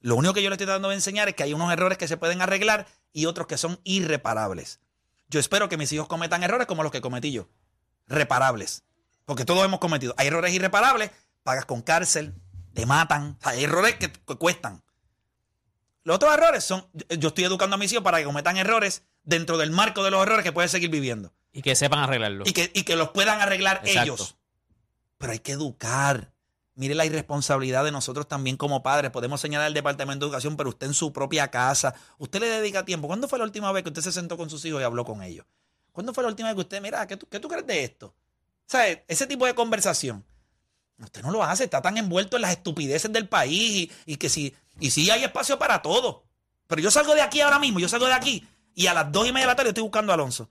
Lo único que yo le estoy tratando de enseñar es que hay unos errores que se pueden arreglar y otros que son irreparables. Yo espero que mis hijos cometan errores como los que cometí yo. Reparables. Porque todos hemos cometido. Hay errores irreparables, pagas con cárcel, te matan. O sea, hay errores que, cuestan. Los otros errores son, yo estoy educando a mis hijos para que cometan errores dentro del marco de los errores que pueden seguir viviendo Y que sepan arreglarlo. y que, y que los puedan arreglar Exacto. ellos. Pero hay que educar. Mire la irresponsabilidad de nosotros también como padres. Podemos señalar al Departamento de Educación, pero usted en su propia casa, usted le dedica tiempo. ¿Cuándo fue la última vez que usted se sentó con sus hijos y habló con ellos? ¿Cuándo fue la última vez que usted, mira, ¿qué tú, qué tú crees de esto? Sea, ese tipo de conversación. Usted no lo hace, está tan envuelto en las estupideces del país y, que si, y sí hay espacio para todo. Pero yo salgo de aquí ahora mismo, yo salgo de aquí y a las dos y media de la tarde estoy buscando a Alonso.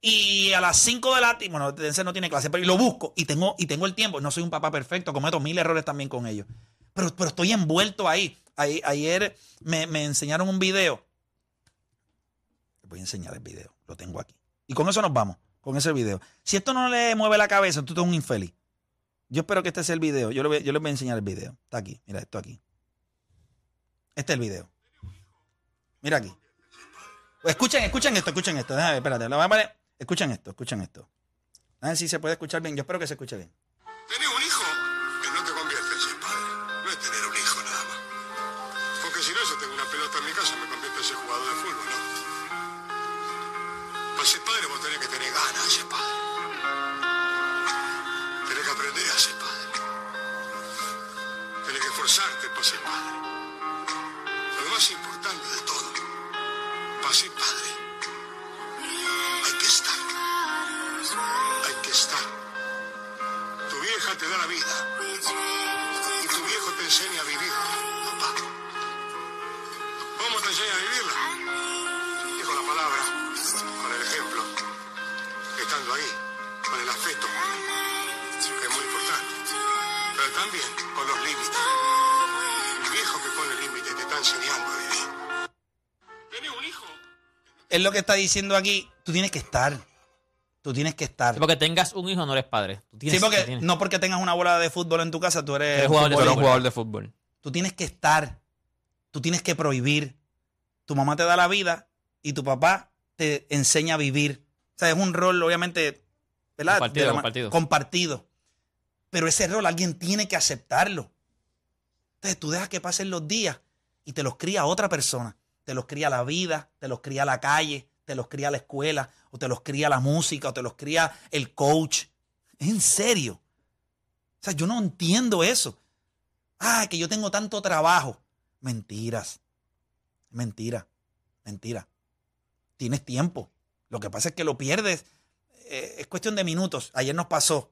Y a las 5 de la tarde, bueno, no tiene clase, pero lo busco y tengo, y tengo el tiempo. No soy un papá perfecto, cometo mil errores también con ellos. Pero, pero estoy envuelto ahí. Ahí- ayer me, me enseñaron un video. Les voy a enseñar el video, lo tengo aquí. Y con eso nos vamos, con ese video. Si esto no le mueve la cabeza, tú eres un infeliz. Yo espero que este sea el video. Yo, le yo les voy a enseñar el video. Está aquí, mira esto aquí. Este es el video. Mira aquí. Escuchen, escuchen esto, escuchen esto. Déjame, espérate, lo voy a poner. Escuchen esto, escuchen esto. A ver si se puede escuchar bien. Yo espero que se escuche bien. Es lo que está diciendo aquí. Tú tienes que estar. Tú tienes que estar. Sí, porque tengas un hijo no eres padre. Tú tienes- Sí, porque tienes- no porque tengas una bola de fútbol en tu casa, tú eres, Eres jugador de jugador fútbol. Tú tienes que estar. Tú tienes que prohibir. Tu mamá te da la vida y tu papá te enseña a vivir. O sea, es un rol, obviamente, ¿verdad? La compartido. compartido. Pero ese rol alguien tiene que aceptarlo. Entonces tú dejas que pasen los días y te los cría otra persona. Te los cría la vida, te los cría la calle, te los cría la escuela, o te los cría la música, o te los cría el coach. ¿Es en serio? O sea, yo no entiendo eso. Ah, que yo tengo tanto trabajo. Mentiras. Mentira. Mentira. Tienes tiempo. Lo que pasa es que lo pierdes. eh, es cuestión de minutos. Ayer nos pasó.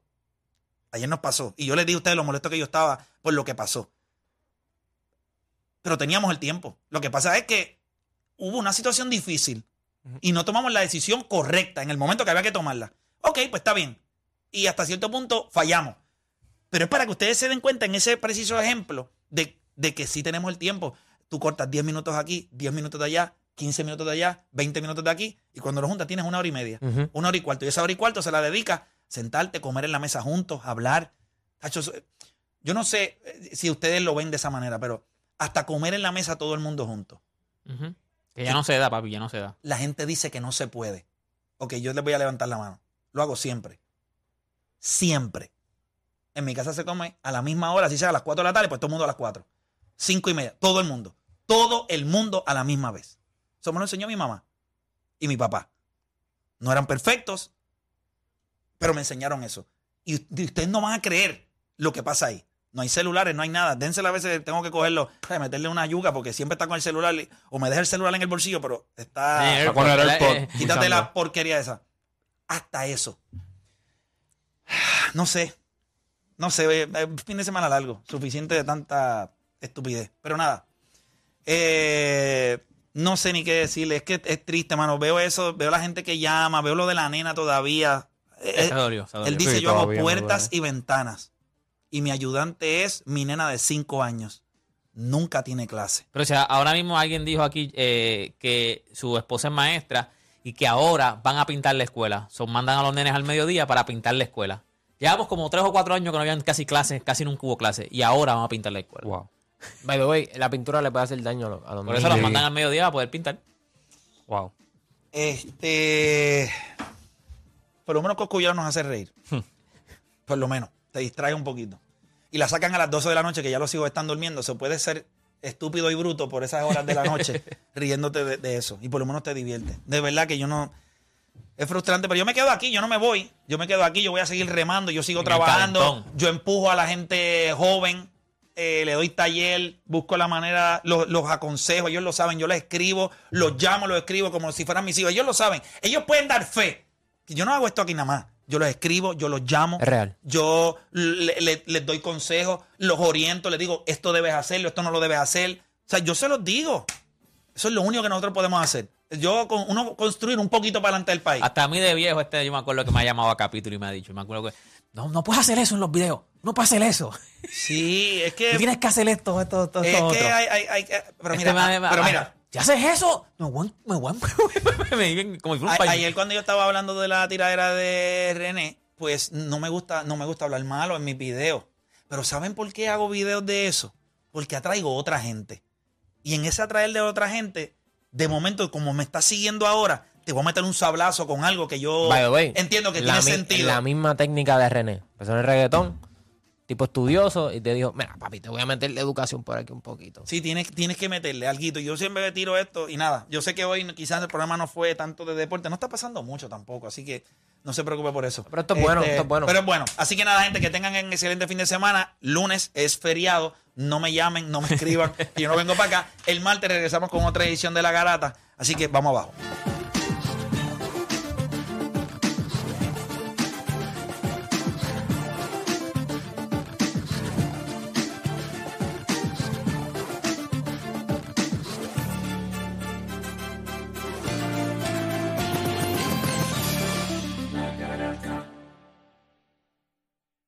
Ayer nos pasó. Y yo les dije a ustedes lo molesto que yo estaba por lo que pasó. Pero teníamos el tiempo. Lo que pasa es que hubo una situación difícil y no tomamos la decisión correcta en el momento que había que tomarla. Ok, pues está bien. Y hasta cierto punto fallamos. Pero es para que ustedes se den cuenta en ese preciso ejemplo de, de que sí tenemos el tiempo. Tú cortas 10 minutos aquí, 10 minutos de allá, 15 minutos de allá, 20 minutos de aquí, y cuando lo juntas tienes una hora y media, una hora y cuarto. Y esa hora y cuarto se la dedica a sentarte, comer en la mesa juntos, hablar. Yo no sé eh, si ustedes lo ven de esa manera, pero hasta comer en la mesa todo el mundo junto. Ujú. Que ya no se da, papi, ya no se da. La gente dice que no se puede. Ok, yo les voy a levantar la mano. Lo hago siempre. Siempre. En mi casa se come a la misma hora, si sea a las 4 de la tarde, pues todo el mundo a las 4. 5 y media. Todo el mundo. Todo el mundo a la misma vez. Eso me lo enseñó mi mamá y mi papá. No eran perfectos, pero me enseñaron eso. Y ustedes no van a creer lo que pasa ahí. No hay celulares, no hay nada. Dénsela a veces, tengo que cogerlo, ¿sabes? meterle una yuca porque siempre está con el celular o me deja el celular en el bolsillo, pero está... Eh, el eh, eh, Quítate la porquería esa. Hasta eso. No sé. No sé. eh, eh, Fin de semana largo. Suficiente de tanta estupidez. Pero nada. Eh, no sé ni qué decirle. Es que es triste, mano. Veo eso. Veo la gente que llama. Veo lo de la nena todavía. Eh, Se dolió, él dice, Sí, yo hago puertas y ventanas. Y mi ayudante es mi nena de 5 años. Nunca tiene clase. Pero o sea, ahora mismo alguien dijo aquí eh, que su esposa es maestra y que ahora van a pintar la escuela. Son mandan a los nenes al mediodía para pintar la escuela. Llevamos como tres o cuatro años que no habían casi clases, casi nunca hubo clases. Y ahora van a pintar la escuela. Wow. By the way, la pintura le puede hacer daño a los, los Por eso niños. los mandan al mediodía para poder pintar. Wow. Este. Por lo menos Coscullero nos hace reír. Por lo menos. Te distrae un poquito. Y la sacan a las 12 de la noche, que ya los hijos están durmiendo. Se puede ser estúpido y bruto por esas horas de la noche riéndote de, de eso. Y por lo menos te divierte. De verdad que yo no. Es frustrante, pero yo me quedo aquí, yo no me voy. Yo me quedo aquí, yo voy a seguir remando, yo sigo En trabajando. Yo empujo a la gente joven, eh, le doy taller, busco la manera, los, los aconsejo, ellos lo saben, yo les escribo, los llamo, los escribo como si fueran mis hijos, ellos lo saben, ellos pueden dar fe. Yo no hago esto aquí nada más. Yo los escribo, yo los llamo. Es real. Yo le- le- les doy consejos, los oriento, les digo, esto debes hacerlo, esto no lo debes hacer. O sea, yo se los digo. Eso es lo único que nosotros podemos hacer. Yo, con uno construir un poquito para adelante del país. Hasta a mí de viejo, este, yo me acuerdo que me ha llamado a capítulo y me ha dicho, me acuerdo que, no, no puedes hacer eso en los videos, no puedes hacer eso. Sí, es Tú que. tienes que hacer esto, esto, esto, Es esto, que otro. hay, hay, hay que- Pero Este mira, me- ah, pero mira. ¿Ya haces eso? Me voy, me voy, me me- como si fuera un A- país. Ayer cuando yo estaba hablando de la tiradera de René, pues no me gusta, no me gusta hablar malo en mis videos. Pero ¿saben por qué hago videos de eso? Porque atraigo otra gente. Y en ese atraer de otra gente, de momento, como me estás siguiendo ahora, te voy a meter un sablazo con algo que yo way, entiendo que la tiene mi- sentido. La misma técnica de René. Empezó en el reggaetón tipo estudioso, y te dijo, mira, papi, te voy a meter la educación por aquí un poquito. Sí, tienes, tienes que meterle algo. Yo siempre me tiro esto y nada. Yo sé que hoy quizás el programa no fue tanto de deporte. No está pasando mucho tampoco, así que no se preocupe por eso. Pero esto es bueno, esto es bueno. Pero es bueno. Así que nada, gente, que tengan un excelente fin de semana. Lunes es feriado. No me llamen, no me escriban, yo no vengo para acá. El martes regresamos con otra edición de La Garata. Así que vamos abajo.